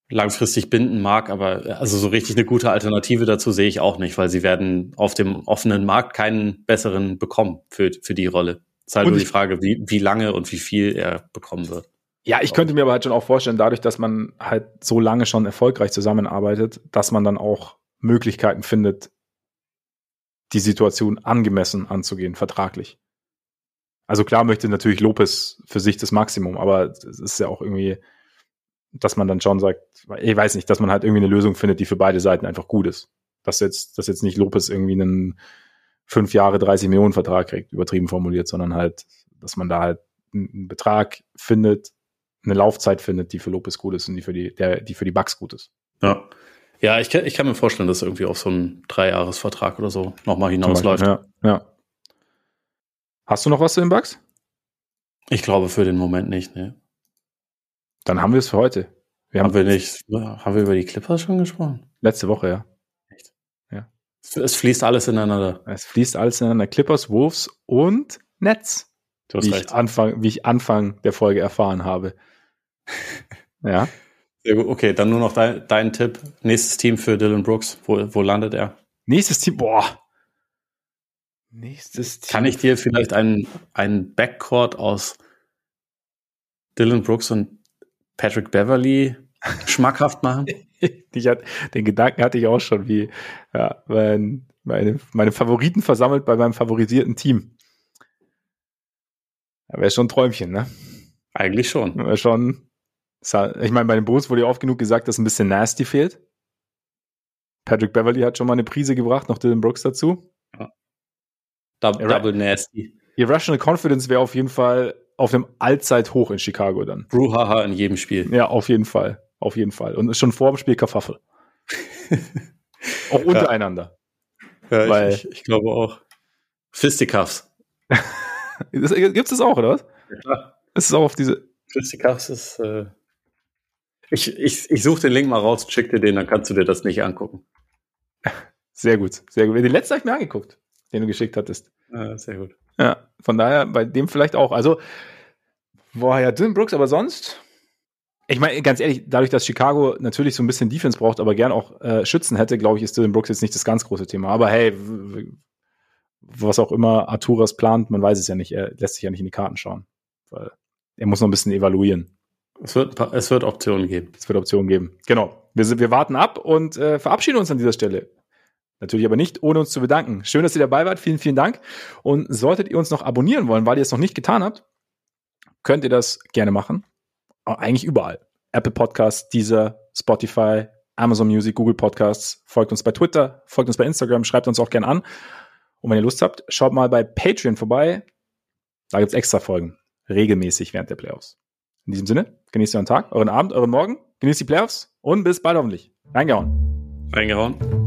langfristig binden mag, aber also so richtig eine gute Alternative dazu sehe ich auch nicht, weil sie werden auf dem offenen Markt keinen besseren bekommen für, für die Rolle. Es ist halt und nur die Frage, wie, wie lange und wie viel er bekommen wird. Ja, ich könnte mir aber halt schon auch vorstellen, dadurch, dass man halt so lange schon erfolgreich zusammenarbeitet, dass man dann auch Möglichkeiten findet, die Situation angemessen anzugehen, vertraglich. Also klar möchte natürlich Lopez für sich das Maximum, aber es ist ja auch irgendwie, dass man dann schon sagt, ich weiß nicht, dass man halt irgendwie eine Lösung findet, die für beide Seiten einfach gut ist. Dass jetzt, dass jetzt nicht Lopez irgendwie einen fünf Jahre 30 Millionen Vertrag kriegt, übertrieben formuliert, sondern halt, dass man da halt einen Betrag findet, eine Laufzeit findet, die für Lopez gut ist und die für die, der, die für die Bugs gut ist. Ja. Ja, ich kann, ich kann mir vorstellen, dass irgendwie auf so einen Dreijahresvertrag oder so nochmal hinausläuft. Ja, ja. Hast du noch was zu den Bugs? Ich glaube für den Moment nicht, ne. Dann haben wir es für heute. Wir haben, haben wir nicht, haben wir über die Clippers schon gesprochen? Letzte Woche, ja. Echt? Ja. Es fließt alles ineinander. Es fließt alles ineinander. Clippers, Wolves und Netz. Du hast wie recht. Ich Anfang, wie ich Anfang der Folge erfahren habe. ja. Sehr gut. Okay, dann nur noch dein, dein Tipp. Nächstes Team für Dylan Brooks. Wo, wo landet er? Nächstes Team, boah. Nächstes Team. Kann ich dir vielleicht einen, einen Backcourt aus Dylan Brooks und Patrick Beverly schmackhaft machen? ich hat, den Gedanken hatte ich auch schon, wie ja, mein, meine, meine Favoriten versammelt bei meinem favorisierten Team. Ja, Wäre schon ein Träumchen, ne? Eigentlich schon. Wäre schon. Ich meine, bei den Bulls wurde ja oft genug gesagt, dass ein bisschen Nasty fehlt. Patrick Beverly hat schon mal eine Prise gebracht, noch Dylan Brooks dazu. Ja. Double, Double Nasty. Irrational Confidence wäre auf jeden Fall auf einem Allzeithoch in Chicago dann. Brouhaha in jedem Spiel. Ja, auf jeden Fall. Auf jeden Fall. Und schon vor dem Spiel Kafaffel. auch untereinander. Ja, Weil, ich, ich, ich, glaube auch. Fisticuffs. Gibt es auch, oder was? Ja. Ist es auch auf diese. Fisticuffs ist. Äh ich ich, ich suche den Link mal raus, schick dir den, dann kannst du dir das nicht angucken. Sehr gut, sehr gut. Den letzten habe ich mir angeguckt, den du geschickt hattest. Ja, sehr gut. Ja, von daher bei dem vielleicht auch. Also, boah, ja, Dylan Brooks, aber sonst ich meine, ganz ehrlich, dadurch, dass Chicago natürlich so ein bisschen Defense braucht, aber gern auch äh, Schützen hätte, glaube ich, ist Dylan Brooks jetzt nicht das ganz große Thema. Aber hey, was auch immer Arturas plant, man weiß es ja nicht. Er lässt sich ja nicht in die Karten schauen. Weil er muss noch ein bisschen evaluieren. Es wird, es wird Optionen geben. Es wird Optionen geben. Genau. Wir, wir warten ab und äh, verabschieden uns an dieser Stelle. Natürlich aber nicht, ohne uns zu bedanken. Schön, dass ihr dabei wart. Vielen, vielen Dank. Und solltet ihr uns noch abonnieren wollen, weil ihr es noch nicht getan habt, könnt ihr das gerne machen eigentlich überall. Apple Podcasts, Deezer, Spotify, Amazon Music, Google Podcasts. Folgt uns bei Twitter, folgt uns bei Instagram, schreibt uns auch gerne an. Und wenn ihr Lust habt, schaut mal bei Patreon vorbei. Da gibt's extra Folgen. Regelmäßig während der Playoffs. In diesem Sinne, genießt euren Tag, euren Abend, euren Morgen, genießt die Playoffs und bis bald hoffentlich. Reingehauen. Reingehauen.